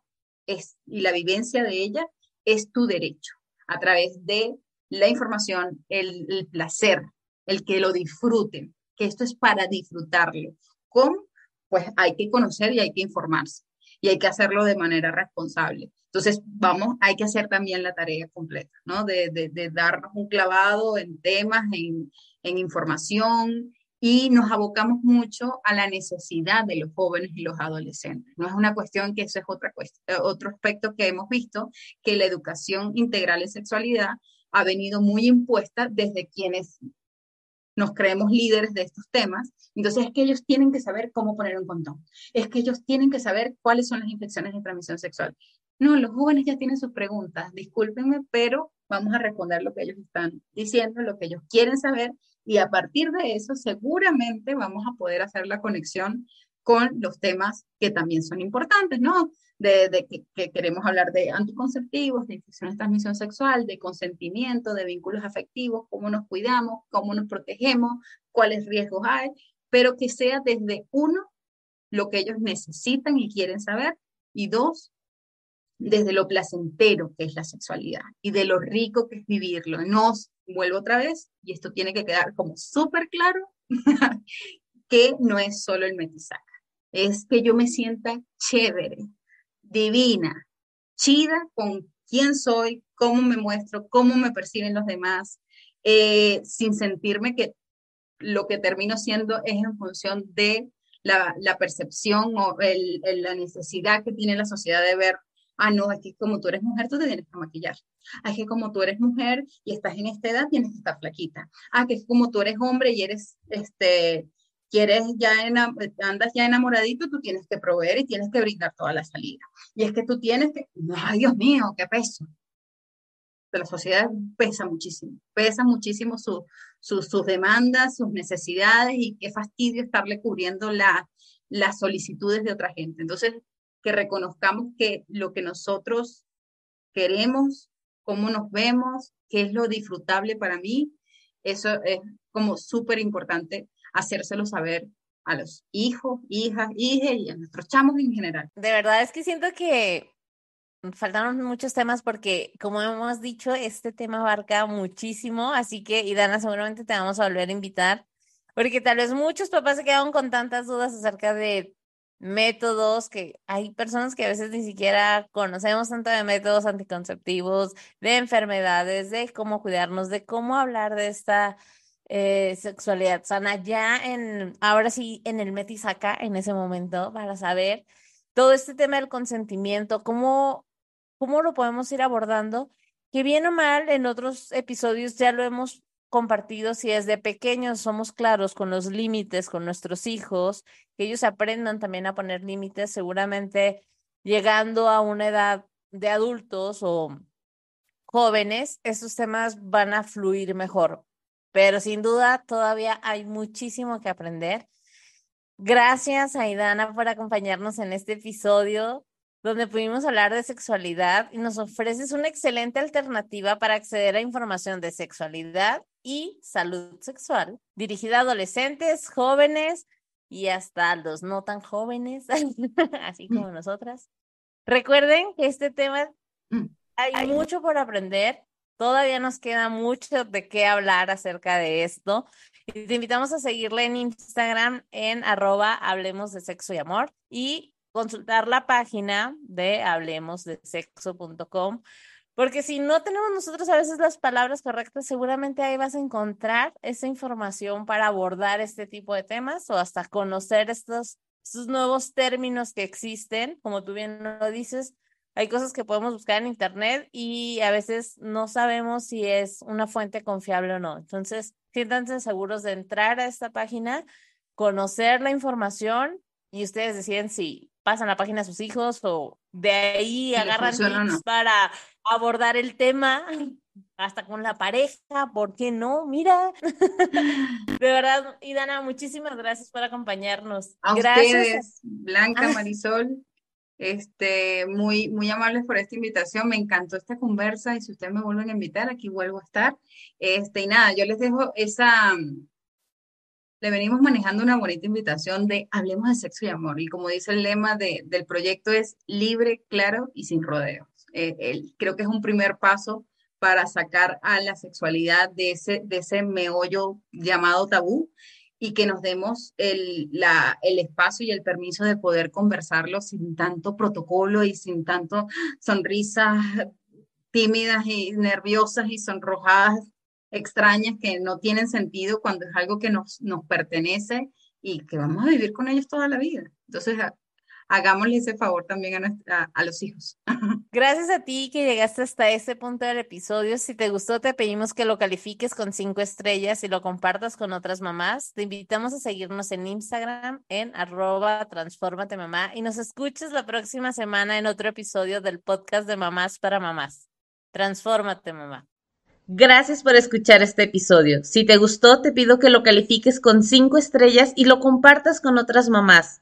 D: es, y la vivencia de ella es tu derecho, a través de la información, el, el placer, el que lo disfruten, que esto es para disfrutarlo. ¿Cómo? Pues hay que conocer y hay que informarse y hay que hacerlo de manera responsable. Entonces, vamos, hay que hacer también la tarea completa, ¿no? De, de, darnos un clavado en temas, en, en información, y nos abocamos mucho a la necesidad de los jóvenes y los adolescentes. No es una cuestión que eso es otra cuestión, otro aspecto que hemos visto, que la educación integral en sexualidad ha venido muy impuesta desde quienes nos creemos líderes de estos temas. Entonces es que ellos tienen que saber cómo poner un condón. Es que ellos tienen que saber cuáles son las infecciones de transmisión sexual. No, los jóvenes ya tienen sus preguntas, discúlpenme, pero vamos a responder lo que ellos están diciendo, lo que ellos quieren saber y a partir de eso seguramente vamos a poder hacer la conexión con los temas que también son importantes, ¿no? De, que, queremos hablar de anticonceptivos, de infecciones de transmisión sexual, de consentimiento, de vínculos afectivos, cómo nos cuidamos, cómo nos protegemos, cuáles riesgos hay, pero que sea desde uno lo que ellos necesitan y quieren saber, y dos, desde lo placentero que es la sexualidad y de lo rico que es vivirlo. No vuelvo otra vez, y esto tiene que quedar como súper claro, que no es solo el metisaca, es que yo me sienta chévere, divina, chida con quién soy, cómo me muestro, cómo me perciben los demás, eh, sin sentirme que lo que termino siendo es en función de la, percepción o la necesidad que tiene la sociedad de ver Ah, no, es que como tú eres mujer, tú te tienes que maquillar. Ah, es que como tú eres mujer y estás en esta edad, tienes que estar flaquita. Ah, que como tú eres hombre y eres, este, quieres ya, andas ya enamoradito, tú tienes que proveer y tienes que brindar toda la salida. Y es que tú tienes que, ay Dios mío, qué peso. La sociedad pesa muchísimo, pesa muchísimo su, sus demandas, sus necesidades y qué fastidio estarle cubriendo la, las solicitudes de otra gente. Entonces, que reconozcamos que lo que nosotros queremos, cómo nos vemos, qué es lo disfrutable para mí, eso es como súper importante hacérselo saber a los hijos, hijas, hijas y a nuestros chamos en general.
B: De verdad es que siento que faltaron muchos temas porque, como hemos dicho, este tema abarca muchísimo, así que, y Dana, seguramente te vamos a volver a invitar, porque tal vez muchos papás se quedaron con tantas dudas acerca de métodos que hay personas que a veces ni siquiera conocemos tanto de métodos anticonceptivos, de enfermedades, de cómo cuidarnos, de cómo hablar de esta eh, sexualidad sana ya en, ahora sí, en el Metisaca, en ese momento, para saber todo este tema del consentimiento, cómo, cómo lo podemos ir abordando, que bien o mal en otros episodios ya lo hemos compartido si desde pequeños somos claros con los límites con nuestros hijos, que ellos aprendan también a poner límites, seguramente llegando a una edad de adultos o jóvenes, estos temas van a fluir mejor. Pero sin duda todavía hay muchísimo que aprender. Gracias, Aidana, por acompañarnos en este episodio donde pudimos hablar de sexualidad y nos ofreces una excelente alternativa para acceder a información de sexualidad y salud sexual, dirigida a adolescentes, jóvenes y hasta los no tan jóvenes, así como nosotras. Recuerden que este tema mm. hay mucho por aprender. Todavía nos queda mucho de qué hablar acerca de esto. Y te invitamos a seguirle en Instagram en arroba hablemos de sexo y amor y consultar la página de hablemosdesexo.com, porque si no tenemos nosotros a veces las palabras correctas, seguramente ahí vas a encontrar esa información para abordar este tipo de temas o hasta conocer estos, estos nuevos términos que existen, como tú bien lo dices. Hay cosas que podemos buscar en internet y a veces no sabemos si es una fuente confiable o no. Entonces, siéntanse seguros de entrar a esta página, conocer la información y ustedes deciden si pasan la página a sus hijos o de ahí agarran tips para abordar el tema hasta con la pareja, ¿por qué no? Mira. De verdad, Idana, muchísimas gracias por acompañarnos.
D: A ustedes, Blanca, ah. Marisol, este, muy, muy amables por esta invitación. Me encantó esta conversa y si ustedes me vuelven a invitar, aquí vuelvo a estar. Este, y nada, yo les dejo esa, le venimos manejando una bonita invitación de hablemos de sexo y amor. Y como dice el lema del proyecto es libre, claro y sin rodeos. Eh, creo que es un primer paso para sacar a la sexualidad de ese, de ese meollo llamado tabú y que nos demos el, la, el espacio y el permiso de poder conversarlo sin tanto protocolo y sin tanto sonrisas tímidas y nerviosas y sonrojadas extrañas que no tienen sentido cuando es algo que nos, nos pertenece y que vamos a vivir con ellos toda la vida. Entonces, hagámosle ese favor también a, a, los hijos.
B: Gracias a ti que llegaste hasta este punto del episodio. Si te gustó, te pedimos que lo califiques con cinco estrellas y lo compartas con otras mamás. Te invitamos a seguirnos en Instagram en arroba transformate mamá y nos escuches la próxima semana en otro episodio del podcast de Mamás para Mamás. Transfórmate mamá.
A: Gracias por escuchar este episodio. Si te gustó, te pido que lo califiques con cinco estrellas y lo compartas con otras mamás.